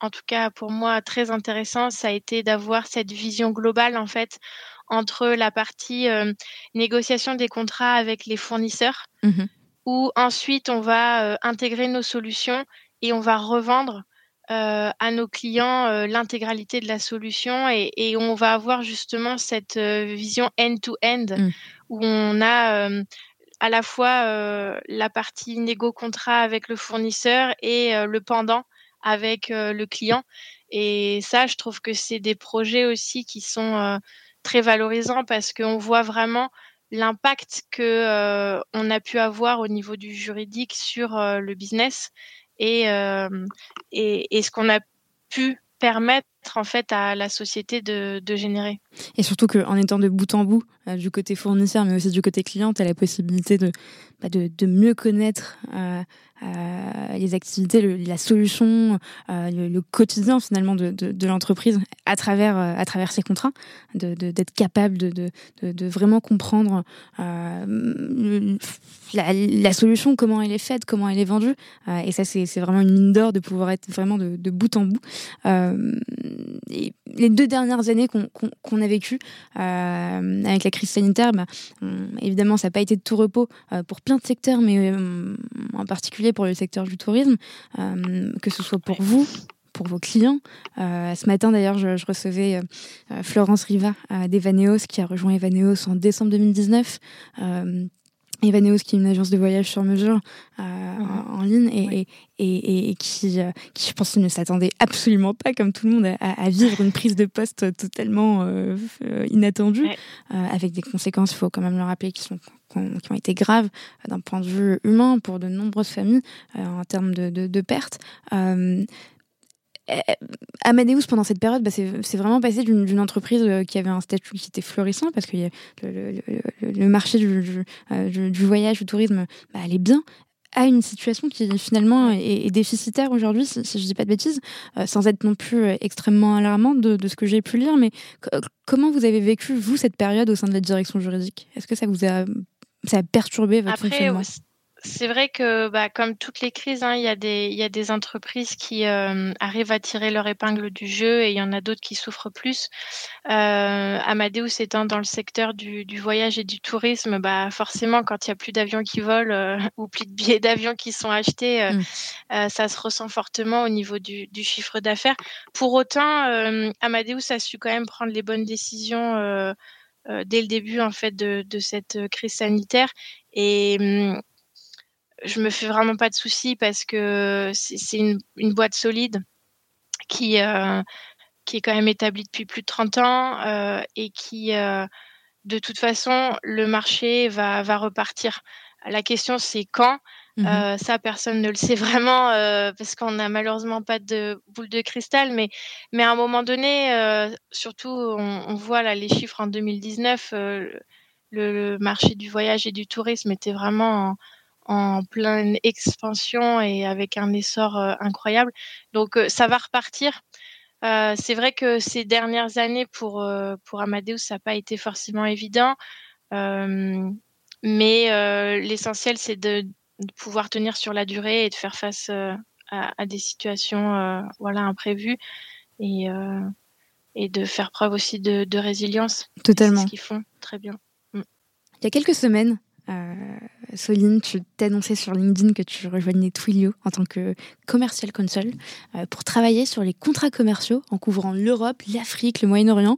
en tout cas pour moi très intéressant, ça a été d'avoir cette vision globale en fait entre la partie euh, négociation des contrats avec les fournisseurs, mmh où ensuite on va euh, intégrer nos solutions et on va revendre euh, à nos clients l'intégralité de la solution et, et, on va avoir justement cette vision end-to-end mmh. où on a à la fois la partie négo-contrat avec le fournisseur et le pendant avec le client. Et ça, je trouve que c'est des projets aussi qui sont très valorisant parce qu'on voit vraiment l'impact que euh, on a pu avoir au niveau du juridique sur euh, le business et, euh, et, et ce qu'on a pu permettre en fait à la société de, générer. Et surtout qu'en étant de bout en bout, euh, du côté fournisseur, mais aussi du côté client, tu as la possibilité de, bah, de, de, mieux connaître euh, euh, les activités, la solution, le, quotidien finalement de, de, l'entreprise à travers, à travers ces contrats, d'être capable de, de, vraiment comprendre la, la, solution, comment elle est faite, comment elle est vendue. et ça, c'est vraiment une mine d'or de pouvoir être vraiment de bout en bout. Et les deux dernières années qu'on a vécues avec la crise sanitaire, bah, évidemment, ça n'a pas été de tout repos pour plein de secteurs, mais en particulier pour le secteur du tourisme, euh, que ce soit pour vous, pour vos clients. Euh, ce matin, d'ailleurs, je, je, recevais euh, Florence Riva d'Evaneos, qui a rejoint Evaneos en décembre 2019. Evaneos, qui est une agence de voyage sur mesure euh, mhm. en, ligne et, et, et, et qui, qui, je pense, ne s'attendait absolument pas, comme tout le monde, à, à vivre une prise de poste totalement euh, inattendue, avec des conséquences, il faut quand même le rappeler, qui sont qui ont été graves euh, d'un point de vue humain pour de nombreuses familles euh, en termes de, de, de pertes. Euh, Amadeus, pendant cette période, bah, c'est vraiment passé d'une entreprise qui avait un statut qui était florissant parce que le, le, le, marché du, du, du, voyage, du tourisme, bah, allait bien à une situation qui finalement est, est déficitaire aujourd'hui, si, si, je dis pas de bêtises, sans être non plus extrêmement alarmante de, de ce que j'ai pu lire. Mais comment vous avez vécu, vous, cette période au sein de la direction juridique? Est-ce que ça vous a ça a perturbé votre Après, fonctionnement? C'est vrai que, bah, comme toutes les crises, hein, il y, a des, y a des entreprises qui euh, arrivent à tirer leur épingle du jeu et il y en a d'autres qui souffrent plus. Euh, Amadeus étant dans le secteur du, du, voyage et du tourisme, bah, forcément, quand il n'y a plus d'avions qui volent euh, ou plus de billets d'avion qui sont achetés, euh, mm. Euh, ça se ressent fortement au niveau du, du chiffre d'affaires. Pour autant, Amadeus a su quand même prendre les bonnes décisions euh, dès le début en fait de, de cette euh, crise sanitaire et hum, je me fais vraiment pas de soucis parce que c'est une, une, boîte solide qui euh, qui est quand même établi depuis plus de 30 ans et qui, de toute façon, le marché va, va repartir. La question, c'est quand? Mmh ça, personne ne le sait vraiment parce qu'on n'a malheureusement pas de boule de cristal. Mais, mais à un moment donné, surtout, on, voit là les chiffres en 2019, le, marché du voyage et du tourisme était vraiment en, pleine expansion et avec un essor incroyable. Donc, ça va repartir. c'est vrai que ces dernières années pour, pour Amadeus, ça n'a pas été forcément évident. mais l'essentiel, c'est de, de pouvoir tenir sur la durée et de faire face euh, à, des situations euh, voilà imprévues et euh, et de faire preuve aussi de, résilience. Totalement. ce qu'ils font très bien. Mm. Il y a quelques semaines, Soline, tu annoncé sur LinkedIn que tu rejoignais Twilio en tant que commercial console pour travailler sur les contrats commerciaux en couvrant l'Europe, l'Afrique, le Moyen-Orient.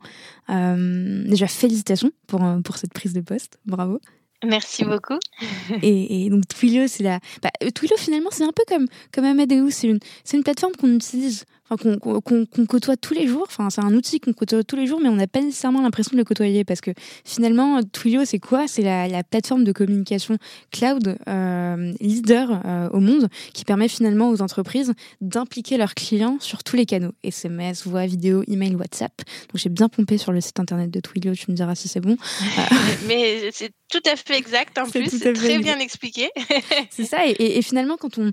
déjà, félicitations pour, pour cette prise de poste. Bravo. Merci beaucoup. et, donc Twilio, c'est la. Bah, Twilio finalement, c'est un peu comme comme Amadeus. C'est une c'est une plateforme qu'on utilise qu'on côtoie tous les jours. Enfin, c'est un outil qu'on côtoie tous les jours, mais on n'a pas nécessairement l'impression de le côtoyer parce que finalement, Twilio, c'est quoi? C'est la, plateforme de communication cloud euh, leader euh, au monde qui permet finalement aux entreprises d'impliquer leurs clients sur tous les canaux SMS, voix, vidéo, email, WhatsApp. Donc, j'ai bien pompé sur le site internet de Twilio. Tu me diras si c'est bon. mais c'est tout à fait exact en plus. C'est très bien expliqué. c'est ça. et finalement, quand on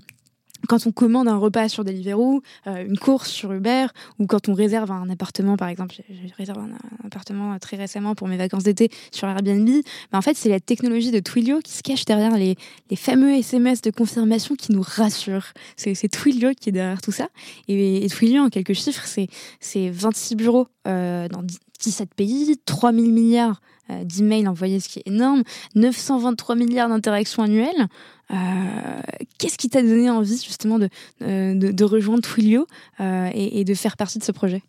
quand on commande un repas sur Deliveroo, euh, une course sur Uber, ou quand on réserve un appartement, par exemple, j'ai réservé un, appartement très récemment pour mes vacances d'été sur Airbnb, ben en fait, c'est la technologie de Twilio qui se cache derrière les, les fameux SMS de confirmation qui nous rassurent. C'est Twilio qui est derrière tout ça. Et, Twilio, en quelques chiffres, c'est 26 bureaux euh, dans 17 pays, 3000 milliards euh, d'emails envoyés, ce qui est énorme, 923 milliards d'interactions annuelles. Euh, qu'est-ce qui t'a donné envie justement de, euh, de, rejoindre Twilio et, de faire partie de ce projet?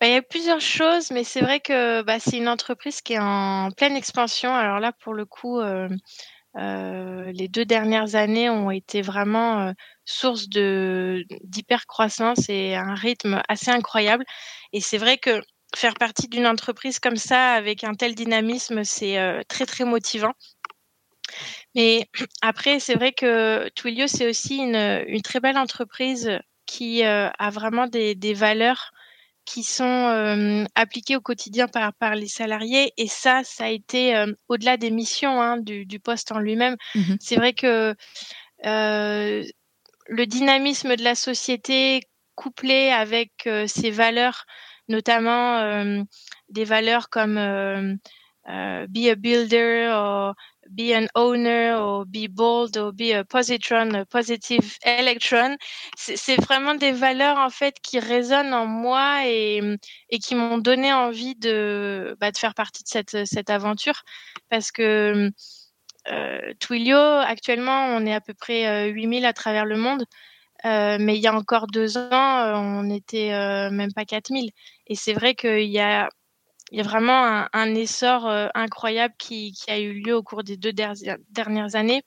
Bah, il y a plusieurs choses, mais c'est vrai que bah, c'est une entreprise qui est en pleine expansion. Alors là, pour le coup, les deux dernières années ont été vraiment source de d'hyper croissance et un rythme assez incroyable. Et c'est vrai que faire partie d'une entreprise comme ça, avec un tel dynamisme, c'est euh, très, très motivant. Mais après, c'est vrai que Twilio, c'est aussi une, une, très belle entreprise qui euh, a vraiment des, des, valeurs qui sont euh, appliquées au quotidien par, par les salariés. Et ça, ça a été au-delà des missions hein, du, du, poste en lui-même. Mmh c'est vrai que le dynamisme de la société couplé avec ces valeurs notamment euh, des valeurs comme euh, euh, be a builder or be an owner or be bold or be a positron, a positive electron. C'est vraiment des valeurs en fait qui résonnent en moi et, qui m'ont donné envie de, bah, faire partie de cette, aventure parce que euh, Twilio, actuellement, on est à peu près euh, 8000 à travers le monde. Euh, mais il y a encore deux ans, euh, on n'était euh, même pas 4000. Et c'est vrai qu'il y a, il y a vraiment un, essor incroyable qui, a eu lieu au cours des deux dernières années.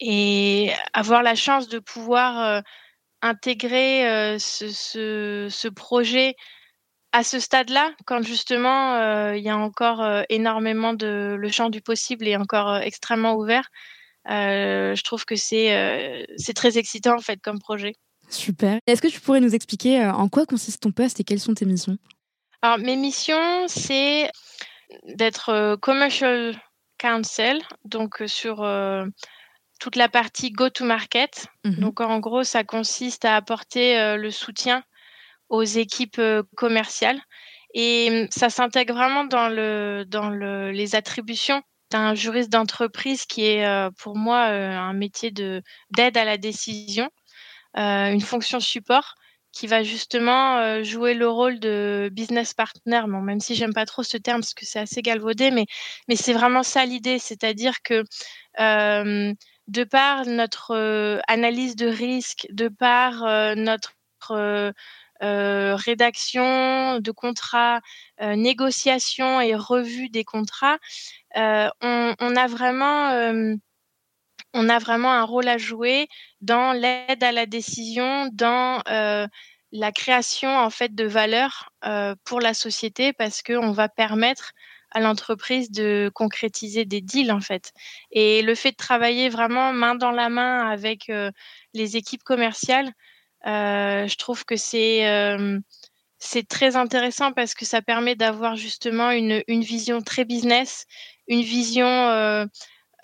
Et avoir la chance de pouvoir intégrer ce, ce, projet à ce stade-là, quand justement il y a encore énormément de le champ du possible est encore extrêmement ouvert, euh, je trouve que c'est euh, c'est très excitant en fait comme projet. Super. Est-ce que tu pourrais nous expliquer euh, en quoi consiste ton poste et quelles sont tes missions? Alors mes missions, c'est d'être commercial counsel, donc sur toute la partie go-to-market. Mhm. Donc en gros, ça consiste à apporter le soutien aux équipes commerciales. Et ça s'intègre vraiment dans, le, dans le, les attributions un juriste d'entreprise qui est euh, pour moi euh, un métier de d'aide à la décision, euh, une fonction support qui va justement jouer le rôle de business partner. Bon, même si j'aime pas trop ce terme parce que c'est assez galvaudé, mais mais c'est vraiment ça l'idée, c'est-à-dire que de par notre analyse de risque, de par notre rédaction de contrats, négociation et revue des contrats, euh, on, a vraiment euh, on a vraiment un rôle à jouer dans l'aide à la décision, dans euh, la création en fait de valeur pour la société parce qu'on va permettre à l'entreprise de concrétiser des deals en fait. Et le fait de travailler vraiment main dans la main avec les équipes commerciales, je trouve que c'est c'est très intéressant parce que ça permet d'avoir justement une, une, vision très business, une vision euh,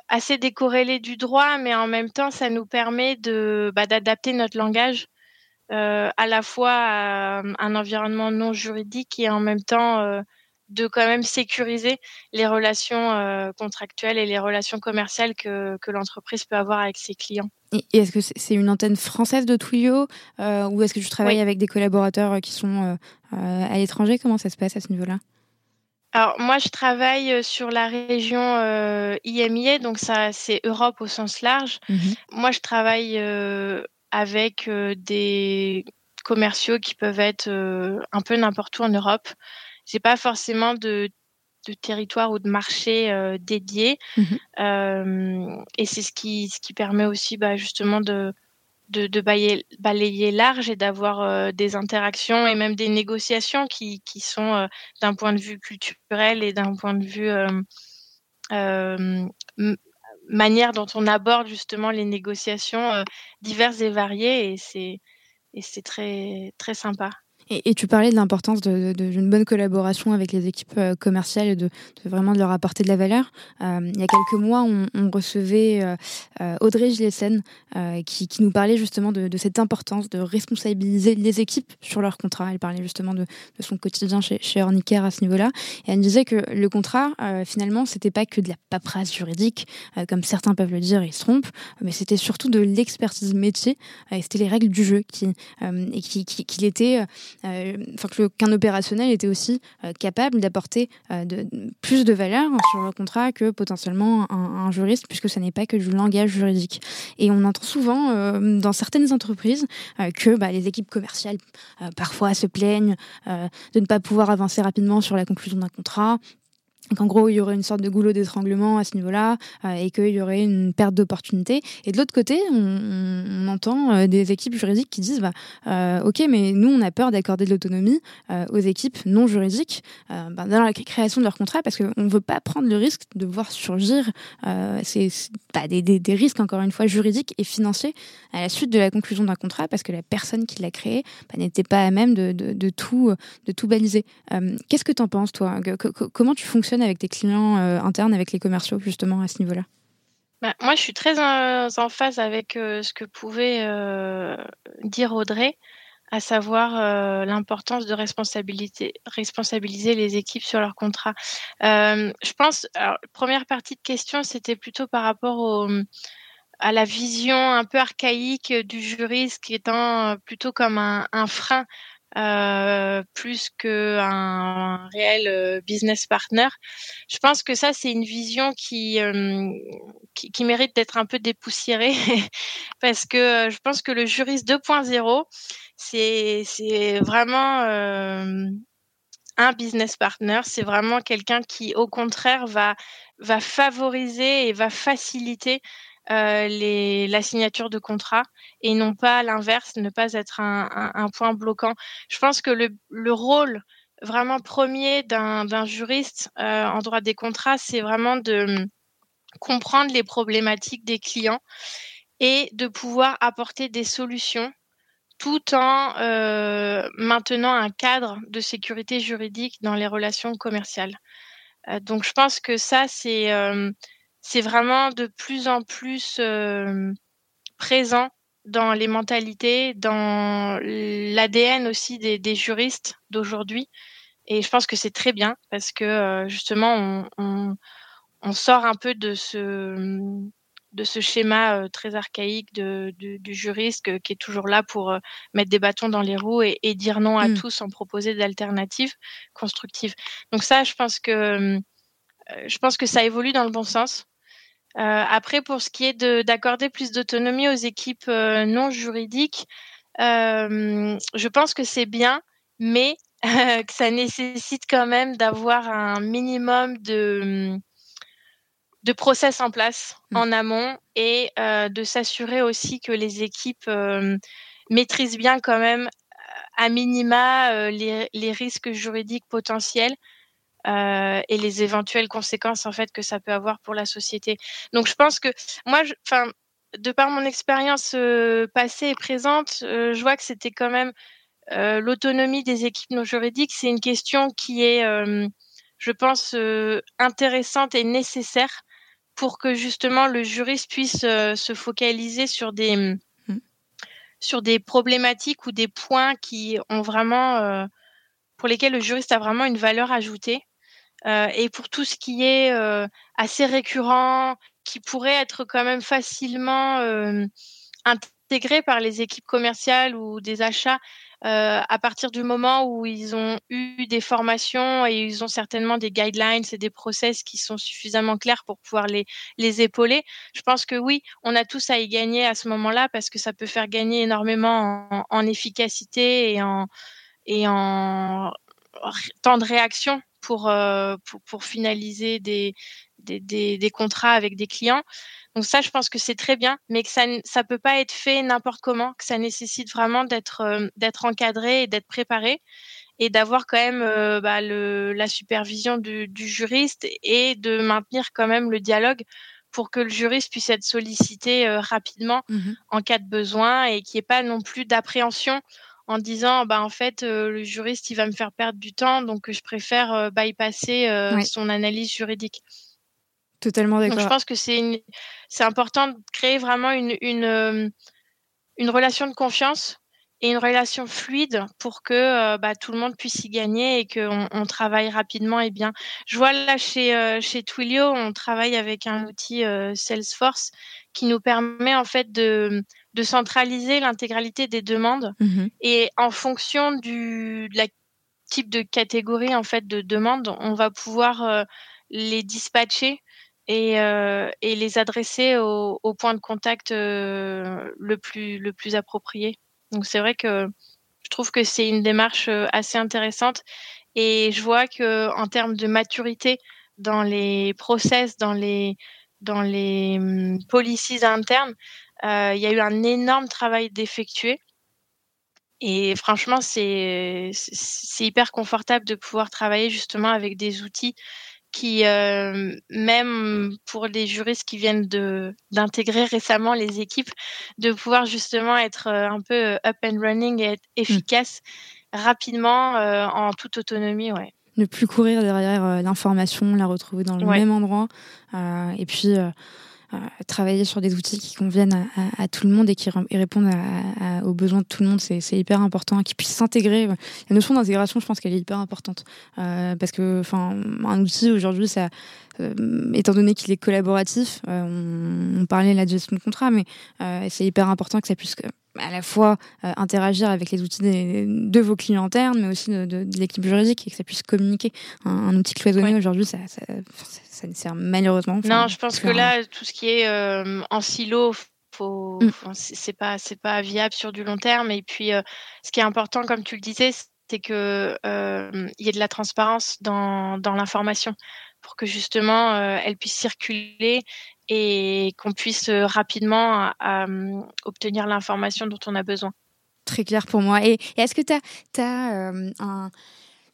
assez décorrélée du droit, mais en même temps, ça nous permet de bah, d'adapter notre langage euh, à la fois à un environnement non juridique et en même temps euh, de quand même sécuriser les relations euh, contractuelles et les relations commerciales que, que l'entreprise peut avoir avec ses clients. Et, est-ce que c'est une antenne française de Twilio euh, ou est-ce que tu travailles avec des collaborateurs euh, qui sont à l'étranger? Comment ça se passe à ce niveau-là? Alors moi, je travaille sur la région euh, IMIA, donc ça c'est Europe au sens large. Mmh moi, je travaille avec des commerciaux qui peuvent être un peu n'importe où en Europe j'ai pas forcément de, de, territoire ou de marché euh, dédié. Euh, et c'est ce qui, ce qui permet aussi bah, justement de, de, balayer, balayer, large et d'avoir euh, des interactions et même des négociations qui, qui sont euh, d'un point de vue culturel et d'un point de vue manière dont on aborde justement les négociations diverses et variées et c'est et c'est très très sympa. Et, tu parlais de l'importance d'une bonne collaboration avec les équipes euh, commerciales et de, vraiment de leur apporter de la valeur. Euh, il y a quelques mois, on, recevait euh, Audrey Gilesen qui, nous parlait justement de, cette importance de responsabiliser les équipes sur leur contrat. Elle parlait justement de, son quotidien chez, chez à ce niveau-là. Et elle disait que le contrat, finalement, c'était pas que de la paperasse juridique, comme certains peuvent le dire, ils se trompent, mais c'était surtout de l'expertise métier. et c'était les règles du jeu qui, et qui, qui était euh, qu'un opérationnel était aussi euh, capable d'apporter euh, plus de valeur sur le contrat que potentiellement un, juriste, puisque ce n'est pas que du langage juridique. Et on entend souvent dans certaines entreprises que bah, les équipes commerciales parfois se plaignent de ne pas pouvoir avancer rapidement sur la conclusion d'un contrat qu'en gros il y aurait une sorte de goulot d'étranglement à ce niveau-là euh, et qu'il y aurait une perte d'opportunité. Et de l'autre côté, on, entend euh, des équipes juridiques qui disent bah, euh, ok, mais nous on a peur d'accorder de l'autonomie aux équipes non juridiques bah, dans la création de leur contrat parce qu'on ne veut pas prendre le risque de voir surgir bah, des, risques encore une fois juridiques et financiers à la suite de la conclusion d'un contrat parce que la personne qui l'a créé bah, n'était pas à même de, tout de tout baliser. Qu'est-ce que tu en penses toi? Comment tu fonctionnes avec tes clients euh, internes, avec les commerciaux, justement, à ce niveau-là bah, moi, je suis très en, phase avec euh, ce que pouvait euh, dire Audrey, à savoir l'importance de responsabiliser les équipes sur leur contrat. je pense, première partie de question, c'était plutôt par rapport à la vision un peu archaïque du juriste qui étant plutôt comme un frein euh, plus qu'un réel euh, business partner. Je pense que ça, c'est une vision qui, euh, qui, qui, mérite d'être un peu dépoussiérée parce que je pense que le juriste 2.0, c'est, c'est vraiment un business partner. C'est vraiment quelqu'un qui, au contraire, va, va favoriser et va faciliter euh, la signature de contrat et non pas l'inverse, ne pas être un, point bloquant. Je pense que le, le rôle vraiment premier d'un juriste euh, en droit des contrats, c'est vraiment de comprendre les problématiques des clients et de pouvoir apporter des solutions tout en euh, maintenant un cadre de sécurité juridique dans les relations commerciales. Donc je pense que ça, c'est c'est vraiment de plus en plus euh, présent dans les mentalités, dans l'ADN aussi des, des juristes d'aujourd'hui. Et je pense que c'est très bien parce que euh, justement, on, on, on, sort un peu de ce, de ce schéma euh, très archaïque de, de, du juriste qui est toujours là pour euh, mettre des bâtons dans les roues et, et dire non à mmh. tout sans proposer d'alternatives constructives. Donc ça, je pense que je pense que ça évolue dans le bon sens. Euh, après, pour ce qui est d'accorder plus d'autonomie aux équipes euh, non juridiques, euh, je pense que c'est bien, mais que ça nécessite quand même d'avoir un minimum de de process en place mmh. en amont et euh, de s'assurer aussi que les équipes euh, maîtrisent bien quand même à minima les, les, risques juridiques potentiels euh, et les éventuelles conséquences en fait que ça peut avoir pour la société. Donc je pense que moi, enfin, de par mon expérience euh, passée et présente, euh, je vois que c'était quand même l'autonomie des équipes non juridiques. C'est une question qui est, je pense, intéressante et nécessaire pour que justement le juriste puisse se focaliser sur des mmh. sur des problématiques ou des points qui ont vraiment pour lesquels le juriste a vraiment une valeur ajoutée et pour tout ce qui est euh, assez récurrent, qui pourrait être quand même facilement euh, intégré par les équipes commerciales ou des achats à partir du moment où ils ont eu des formations et ils ont certainement des guidelines et des process qui sont suffisamment clairs pour pouvoir les, les épauler. Je pense que oui, on a tous à y gagner à ce moment-là parce que ça peut faire gagner énormément en, en efficacité et en, et en temps de réaction euh, pour, pour, finaliser des, des, des, contrats avec des clients. Donc ça, je pense que c'est très bien, mais que ça ne peut pas être fait n'importe comment, que ça nécessite vraiment d'être euh, d'être encadré et d'être préparé et d'avoir quand même euh, bah, le, la supervision du, du, juriste et de maintenir quand même le dialogue pour que le juriste puisse être sollicité rapidement mmh en cas de besoin et qu'il n'y ait pas non plus d'appréhension en disant bah en fait euh, le juriste il va me faire perdre du temps donc je préfère euh, bypasser euh, son analyse juridique. Totalement d'accord. je pense que c'est c'est important de créer vraiment une une, une relation de confiance et une relation fluide pour que bah, tout le monde puisse y gagner et qu'on on travaille rapidement et bien. Je vois là chez, chez Twilio, on travaille avec un outil Salesforce qui nous permet en fait de, de centraliser l'intégralité des demandes mmh et en fonction du de la type de catégorie en fait de demandes, on va pouvoir euh, les dispatcher et, euh, et les adresser au, au, point de contact euh, le plus le plus approprié. Donc c'est vrai que je trouve que c'est une démarche assez intéressante et je vois que en termes de maturité dans les process, dans les dans les hum, policies internes, euh, il y a eu un énorme travail d'effectuer. Et franchement, c'est hyper confortable de pouvoir travailler justement avec des outils qui, euh, même pour les juristes qui viennent d'intégrer récemment les équipes, de pouvoir justement être euh, un peu up and running et être mmh. efficace rapidement en toute autonomie. Ouais. Ne plus courir derrière l'information, la retrouver dans le même endroit. et puis travailler sur des outils qui conviennent à, tout le monde et qui répondent aux besoins de tout le monde, c'est hyper important, qu'ils puissent s'intégrer. La notion d'intégration, je pense qu'elle est hyper importante euh, parce que, enfin, un outil aujourd'hui, ça, euh, étant donné qu'il est collaboratif, euh, on, parlait de la gestion de contrat, mais c'est hyper important que ça puisse à la fois interagir avec les outils de vos clients internes, mais aussi de, l'équipe juridique et que ça puisse communiquer. Un, outil cloisonné aujourd'hui, ça, ça, ça ne sert malheureusement. Non, je pense que là, tout ce qui est euh, en silo, faut, mm. c'est pas, c'est pas viable sur du long terme. Et puis, euh, ce qui est important, comme tu le disais, c'est que euh, il y ait de la transparence dans, dans l'information pour que justement elle puisse circuler et qu'on puisse rapidement obtenir l'information dont on a besoin. Très clair pour moi. Et, est-ce que tu as, as un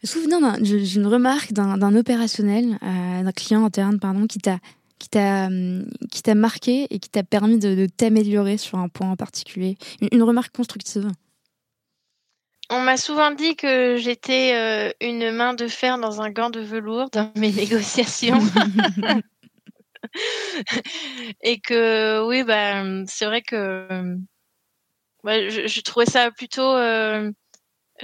me souviens d'une remarque d'un opérationnel, euh, d'un client interne, pardon, qui t'a qui t'a marqué et qui t'a permis de, t'améliorer sur un point en particulier. Une, remarque constructive. On m'a souvent dit que j'étais euh, une main de fer dans un gant de velours dans mes négociations. et que oui, bah, c'est vrai que bah, je, trouvais ça plutôt euh,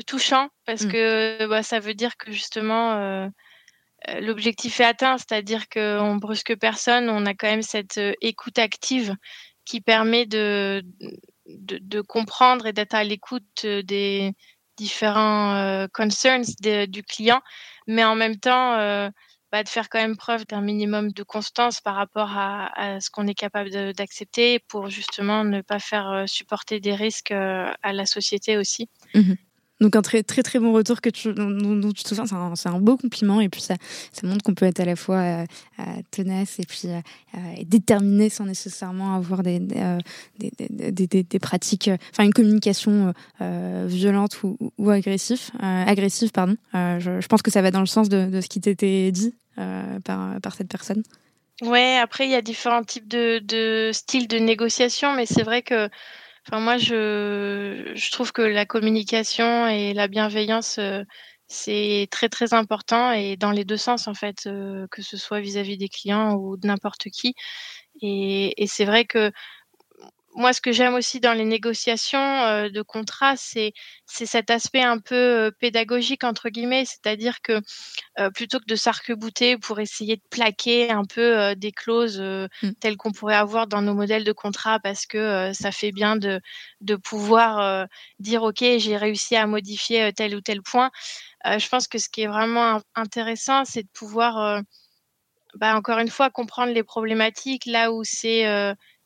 touchant parce mmh. que bah, ça veut dire que justement euh, euh, l'objectif est atteint, c'est-à-dire qu'on brusque personne, on a quand même cette euh, écoute active qui permet de, de, comprendre et d'être à l'écoute des différents concerns du client, mais en même temps bah, de faire quand même preuve d'un minimum de constance par rapport à, ce qu'on est capable d'accepter pour justement ne pas faire supporter des risques à la société aussi. Mmh Donc un très très très bon retour que tu, dont, tu te souviens, c'est un, beau compliment et puis ça, ça montre qu'on peut être à la fois euh, euh, tenace et puis euh, déterminé sans nécessairement avoir des, des, des, pratiques, enfin une communication violente ou, agressive, agressive pardon. Je, je, pense que ça va dans le sens de, de ce qui t'était dit par, par cette personne. Ouais, après il y a différents types de, de styles de négociation, mais c'est vrai que Enfin, moi, je, je trouve que la communication et la bienveillance, euh, c'est très très important et dans les deux sens en fait, euh, que ce soit vis-à-vis des clients ou de n'importe qui. Et, et c'est vrai que moi, ce que j'aime aussi dans les négociations euh, de contrat, c'est c'est cet aspect un peu euh, pédagogique entre guillemets, c'est-à-dire que euh, plutôt que de s'arc-bouter pour essayer de plaquer un peu des clauses mmh. telles qu'on pourrait avoir dans nos modèles de contrat, parce que ça fait bien de de pouvoir dire ok, j'ai réussi à modifier tel ou tel point. je pense que ce qui est vraiment intéressant, c'est de pouvoir bah, encore une fois comprendre les problématiques là où c'est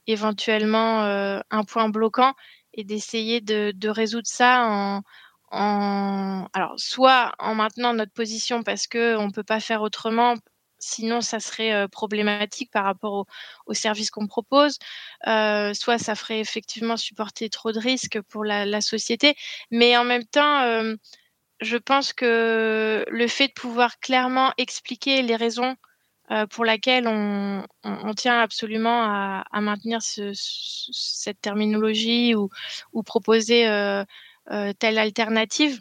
éventuellement euh, un point bloquant et d'essayer de, de, résoudre ça en, en, alors soit en maintenant notre position parce que on peut pas faire autrement sinon ça serait euh, problématique par rapport au, au service qu'on propose, euh, soit ça ferait effectivement supporter trop de risques pour la, la société, mais en même temps, euh, je pense que le fait de pouvoir clairement expliquer les raisons pour laquelle on, tient absolument à, maintenir ce, cette terminologie ou, proposer euh, euh, telle alternative,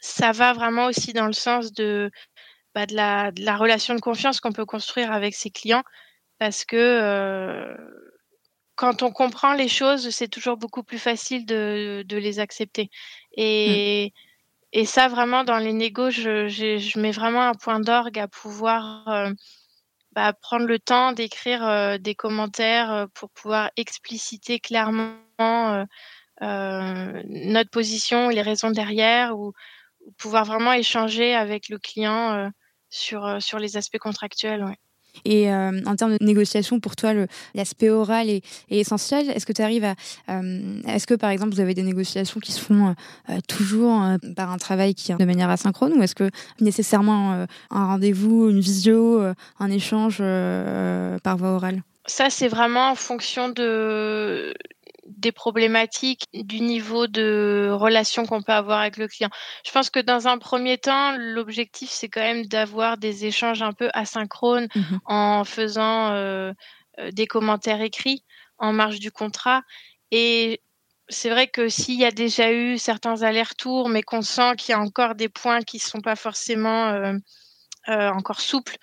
ça va vraiment aussi dans le sens de, bah, de, la, relation de confiance qu'on peut construire avec ses clients parce que euh, quand on comprend les choses, c'est toujours beaucoup plus facile de, de les accepter. Et, mmh. Et ça, vraiment, dans les négos, je, mets vraiment un point d'orgue à pouvoir euh, bah, prendre le temps d'écrire euh, des commentaires euh, pour pouvoir expliciter clairement notre position et les raisons derrière, ou, ou, pouvoir vraiment échanger avec le client sur, sur les aspects contractuels. Et euh, en termes de négociation, pour toi, l'aspect oral est, essentiel. Est-ce que tu arrives à... Euh, Est-ce que, par exemple, vous avez des négociations qui se font euh, toujours euh, par un travail qui est de manière asynchrone ou est-ce que nécessairement euh, un rendez-vous, une visio, un échange par voie orale? Ça, c'est vraiment en fonction de, des problématiques, du niveau de relation qu'on peut avoir avec le client. Je pense que dans un premier temps, l'objectif, c'est quand même d'avoir des échanges un peu asynchrones mmh en faisant euh, euh, des commentaires écrits en marge du contrat. Et c'est vrai que s'il y a déjà eu certains allers-retours, mais qu'on sent qu'il y a encore des points qui ne sont pas forcément euh, encore souples,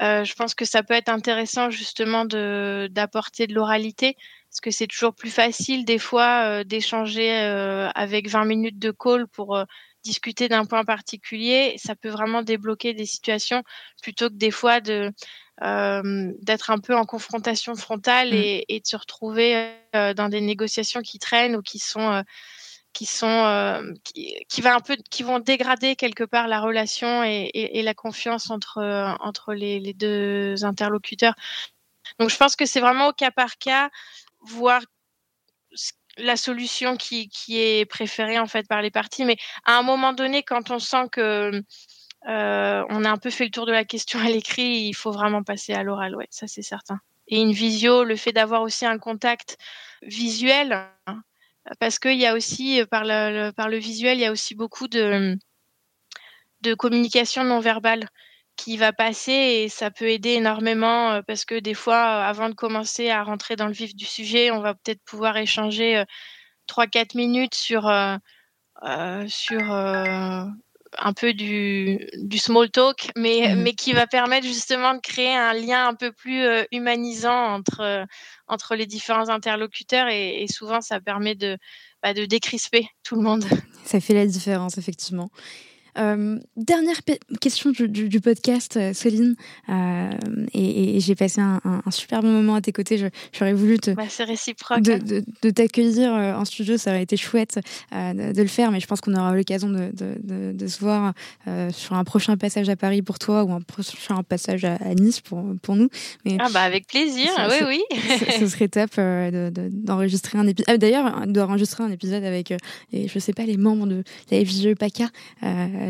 je pense que ça peut être intéressant justement d'apporter de l'oralité parce que c'est toujours plus facile des fois euh, d'échanger euh, avec 20 minutes de call pour euh, discuter d'un point particulier. Ça peut vraiment débloquer des situations plutôt que des fois de d'être un peu en confrontation frontale mmh. et, et, de se retrouver dans des négociations qui traînent ou qui sont qui sont qui, qui, va un peu qui vont dégrader quelque part la relation et, et, et la confiance entre entre les, les, deux interlocuteurs. Donc je pense que c'est vraiment au cas par cas voir la solution qui, qui, est préférée en fait par les parties. Mais à un moment donné, quand on sent que euh, on a un peu fait le tour de la question à l'écrit, il faut vraiment passer à l'oral, ouais, ça c'est certain. Et une visio, le fait d'avoir aussi un contact visuel, hein, parce qu'il y a aussi par le, par le visuel, il y a aussi beaucoup de de communication non verbale qui va passer et ça peut aider énormément euh, parce que des fois, euh, avant de commencer à rentrer dans le vif du sujet, on va peut-être pouvoir échanger 3-4 euh, minutes sur, euh, sur un peu du, du small talk, mais, mmh mais qui va permettre justement de créer un lien un peu plus humanisant entre, entre les différents interlocuteurs et, et souvent ça permet de, bah, de décrisper tout le monde. Ça fait la différence, effectivement. Euh, dernière question du, podcast, euh, Céline. Euh, et, j'ai passé un, super bon moment à tes côtés. J'aurais voulu te, bah, réciproque, de, de, t'accueillir en studio. Ça aurait été chouette de, le faire, mais je pense qu'on aura l'occasion de, se voir sur un prochain passage à Paris pour toi ou un prochain passage à, Nice pour, pour nous. Mais ah bah avec plaisir, oui, oui. ce serait top d'enregistrer un épisode. Ah, d'ailleurs, d'enregistrer un épisode avec, les, je sais pas, les membres de la FJE PACA.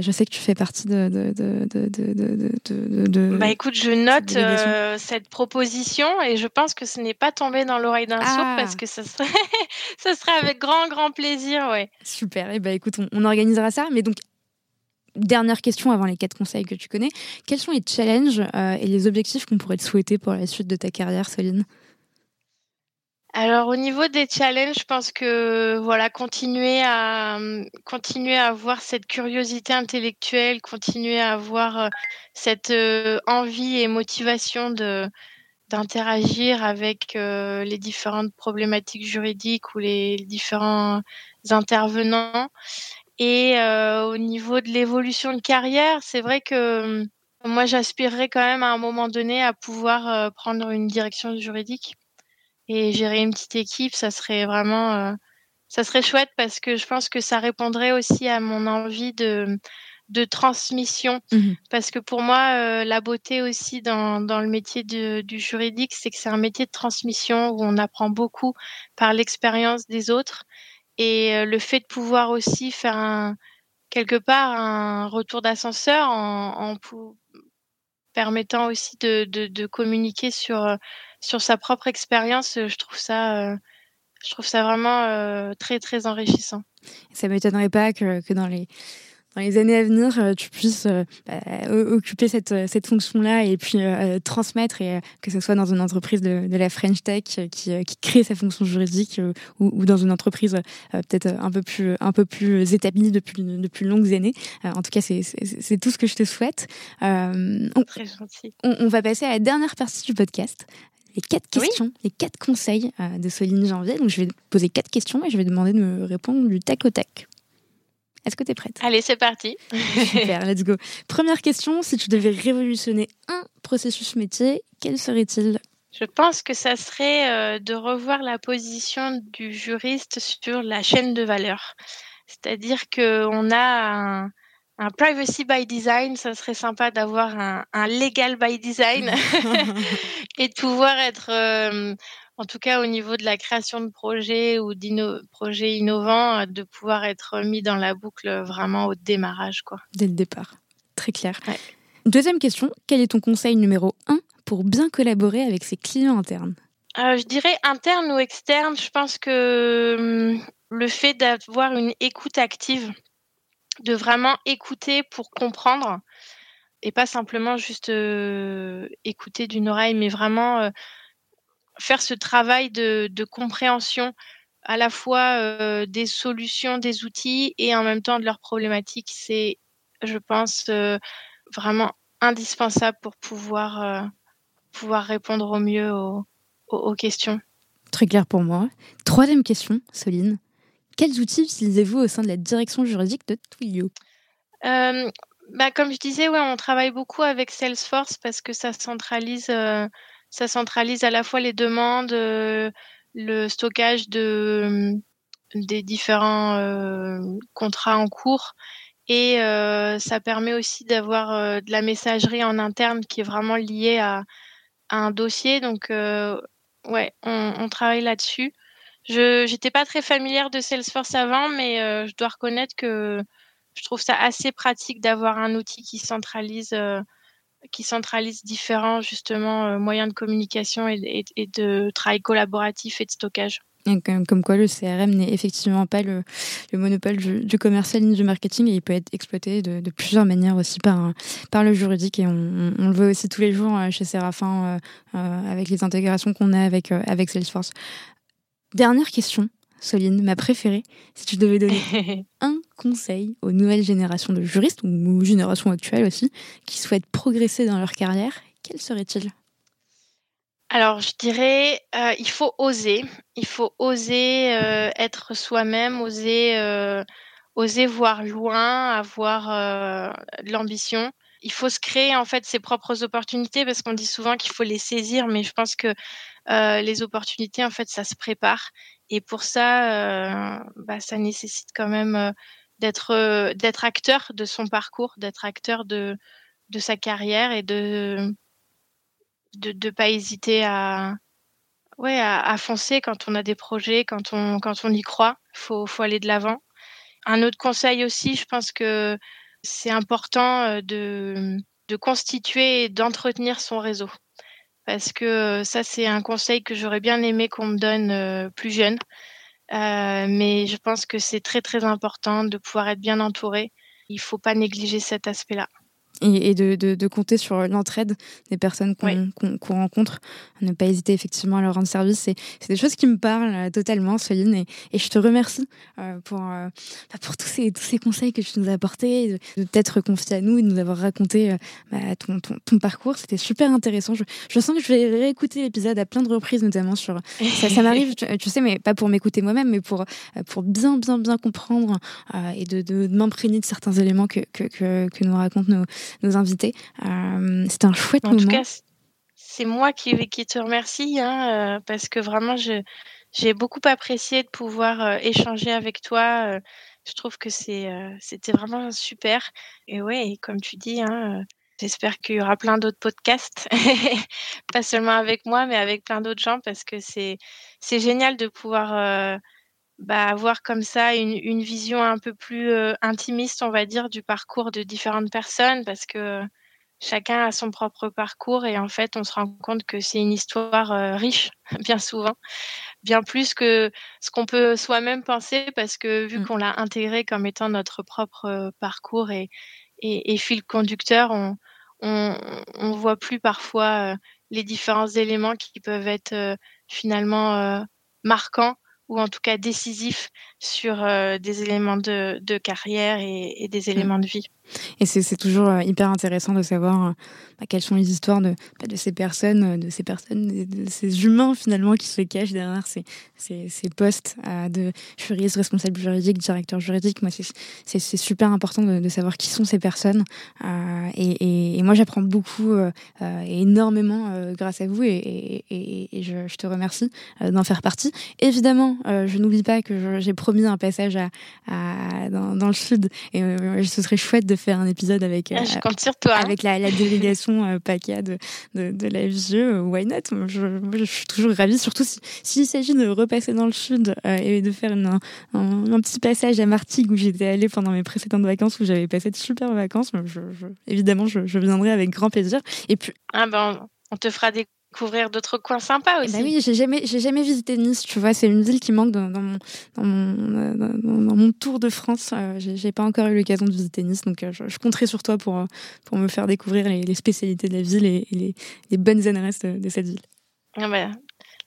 Je sais que tu fais partie de. de, de, de bah écoute, je note euh, cette proposition et je pense que ce n'est pas tombé dans l'oreille d'un sourd ah. parce que ce serait, ce serait avec grand, grand plaisir, ouais. Super, et bah écoute, on, organisera ça. Mais donc, dernière question avant les quatre conseils que tu connais. Quels sont les challenges euh, et les objectifs qu'on pourrait te souhaiter pour la suite de ta carrière, Céline alors au niveau des challenges, je pense que voilà, continuer à continuer à avoir cette curiosité intellectuelle, continuer à avoir euh, cette euh, envie et motivation de d'interagir avec euh, les différentes problématiques juridiques ou les différents intervenants. Et au niveau de l'évolution de carrière, c'est vrai que moi j'aspirerais quand même à un moment donné à pouvoir prendre une direction juridique et gérer une petite équipe, ça serait vraiment, euh, ça serait chouette parce que je pense que ça répondrait aussi à mon envie de de transmission. Mmh parce que pour moi, euh, la beauté aussi dans, dans le métier du juridique, c'est que c'est un métier de transmission où on apprend beaucoup par l'expérience des autres. Et euh, le fait de pouvoir aussi faire un, quelque part un retour d'ascenseur en, en permettant aussi de, de, de communiquer sur sur sa propre expérience, euh, je trouve ça, euh, je trouve ça vraiment euh, très très enrichissant. Ça m'étonnerait pas que, que dans les dans les années à venir, tu puisses bah, occuper cette, cette fonction-là et puis transmettre, et que ce soit dans une entreprise de, de la French Tech qui, qui, crée sa fonction juridique ou, ou, dans une entreprise peut-être un peu plus un peu plus établie depuis depuis longues années. en tout cas, c'est tout ce que je te souhaite. on, Très gentil. On, on, va passer à la dernière partie du podcast les quatre questions, les quatre conseils euh, de Soline Janvier. Donc, je vais poser quatre questions et je vais demander de me répondre du tac au tac. Est-ce que tu es prête? Allez, c'est parti. Super, let's go. Première question, si tu devais révolutionner un processus métier, quel serait-il? Je pense que ça serait euh, de revoir la position du juriste sur la chaîne de valeur. C'est-à-dire qu'on a un, un privacy by design, ça serait sympa d'avoir un, un, legal by design et de pouvoir être, euh, en tout cas au niveau de la création de projets ou de projets innovants, de pouvoir être mis dans la boucle vraiment au démarrage. Quoi. Dès le départ, très clair. Deuxième question, quel est ton conseil numéro un pour bien collaborer avec ses clients internes? Euh, Je dirais interne ou externe, je pense que hum, le fait d'avoir une écoute active, de vraiment écouter pour comprendre et pas simplement juste euh, écouter d'une oreille, mais vraiment euh, faire ce travail de, compréhension à la fois euh, des solutions, des outils et en même temps de leurs problématiques. C'est, je pense, vraiment indispensable pour pouvoir, pouvoir répondre au mieux aux, aux questions. Très clair pour moi. Troisième question, Soline. Quels outils utilisez-vous au sein de la direction juridique de Twilio? Euh, bah, Comme je disais, ouais, on travaille beaucoup avec Salesforce parce que ça centralise, euh, ça centralise à la fois les demandes, euh, le stockage de, des différents contrats en cours et ça permet aussi d'avoir de la messagerie en interne qui est vraiment liée à, un dossier. Donc, ouais, on travaille là-dessus. Je n'étais pas très familière de Salesforce avant, mais euh, je dois reconnaître que je trouve ça assez pratique d'avoir un outil qui centralise, euh, qui centralise différents justement euh, moyens de communication et, de travail collaboratif et de stockage. comme, quoi le CRM n'est effectivement pas le, monopole du, commercial ni du marketing et il peut être exploité de, plusieurs manières aussi par, par le juridique et on, le voit aussi tous les jours chez Séraphin avec les intégrations qu'on a avec, avec Salesforce. Dernière question, Soline, ma préférée. Si tu devais donner un conseil aux nouvelles générations de juristes, ou aux générations actuelles aussi, qui souhaitent progresser dans leur carrière, quel serait-il? Alors, je dirais, euh, il faut oser. Il faut oser euh, être soi-même, oser, euh, oser voir loin, avoir de l'ambition. Il faut se créer en fait ses propres opportunités parce qu'on dit souvent qu'il faut les saisir, mais je pense que les opportunités en fait ça se prépare et pour ça, bah, ça nécessite quand même d'être d'être acteur de son parcours, d'être acteur de de sa carrière et de de ne pas hésiter à ouais à, foncer quand on a des projets, quand on quand on y croit, faut faut aller de l'avant. Un autre conseil aussi, je pense que c'est important de de constituer et d'entretenir son réseau parce que ça c'est un conseil que j'aurais bien aimé qu'on me donne plus jeune. Mais je pense que c'est très très important de pouvoir être bien entouré. Il faut pas négliger cet aspect-là et, de, de, de, compter sur l'entraide des personnes qu'on rencontre, ne pas hésiter effectivement à leur rendre service. C'est des choses qui me parlent euh, totalement, Soline, et, et, je te remercie euh, pour, euh, bah, pour tous, ces, tous ces conseils que tu nous as apportés, de, de t'être confié à nous et de nous avoir raconté bah, ton, ton, ton, parcours. C'était super intéressant. Je, je, sens que je vais réécouter l'épisode à plein de reprises, notamment sur... ça, ça m'arrive, tu, sais, mais pas pour m'écouter moi-même, mais pour, pour bien, bien, bien comprendre et de, de, m'imprégner de certains éléments que, que, que, que nous racontent nos, nos invités. Euh, C'était un chouette en moment. En tout cas, c'est moi qui, qui te remercie hein, euh, parce que vraiment, j'ai beaucoup apprécié de pouvoir euh, échanger avec toi. je trouve que c'était vraiment super. Et ouais, comme tu dis, hein, J'espère qu'il y aura plein d'autres podcasts, pas seulement avec moi, mais avec plein d'autres gens, parce que c'est c'est génial de pouvoir bah, avoir comme ça une, une, vision un peu plus euh, intimiste, on va dire, du parcours de différentes personnes, parce que chacun a son propre parcours et en fait, on se rend compte que c'est une histoire euh, riche, bien souvent, bien plus que ce qu'on peut soi-même penser, parce que vu mmh. qu'on l'a intégré comme étant notre propre euh, parcours et, et, et, fil conducteur, on, on, on voit plus parfois les différents éléments qui peuvent être finalement marquants ou en tout cas décisif sur euh, des éléments de, de carrière et, et, des mmh. éléments de vie. Et c'est toujours euh, hyper intéressant de savoir euh, bah, quelles sont les histoires de, bah, de ces personnes, de ces personnes, ces humains finalement qui se cachent derrière ces, postes de juriste, responsable juridique, directeur juridique. Moi, c'est super important de, savoir qui sont ces personnes. Euh, et, moi, j'apprends beaucoup, euh, énormément grâce à vous et, je, te remercie d'en faire partie. Évidemment, je n'oublie pas que j'ai promis un passage à dans, dans, le sud et ce serait chouette de faire un épisode avec, ah, je compte sur toi, hein. avec la, la délégation euh, PACA de, de, de la FGE. Euh, why not? Je, je, suis toujours ravie, surtout s'il s'agit de repasser dans le sud euh, et de faire une, un, un, petit passage à Martigues où j'étais allée pendant mes précédentes vacances où j'avais passé de super vacances. Je, évidemment, je, viendrai avec grand plaisir. Et puis, ah ben, on te fera des découvrir d'autres coins sympas aussi. Bah oui, j'ai jamais, j'ai jamais visité Nice. Tu vois, c'est une ville qui manque dans, dans, mon, dans, mon, dans, mon, tour de France. Euh, j'ai pas encore eu l'occasion de visiter Nice, donc euh, je, je, compterai sur toi pour, euh, pour me faire découvrir les, les spécialités de la ville et, les, les, bonnes adresses de, de cette ville. Ah bah,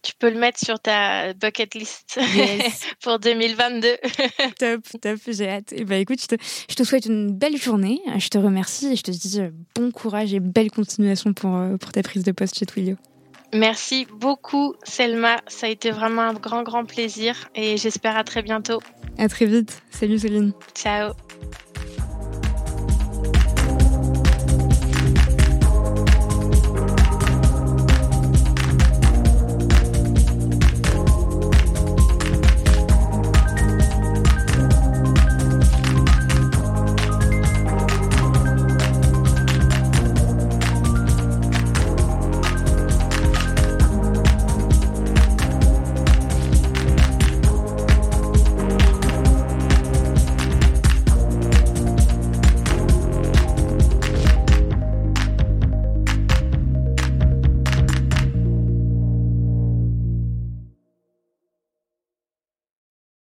tu peux le mettre sur ta bucket list pour 2022. top, top, j'ai hâte. Et bah écoute, je te, je te, souhaite une belle journée. Je te remercie et je te dis bon courage et belle continuation pour, pour ta prise de poste chez Twilio. Merci beaucoup, Selma. Ça a été vraiment un grand, grand plaisir et j'espère à très bientôt. À très vite. Salut, Céline. Ciao.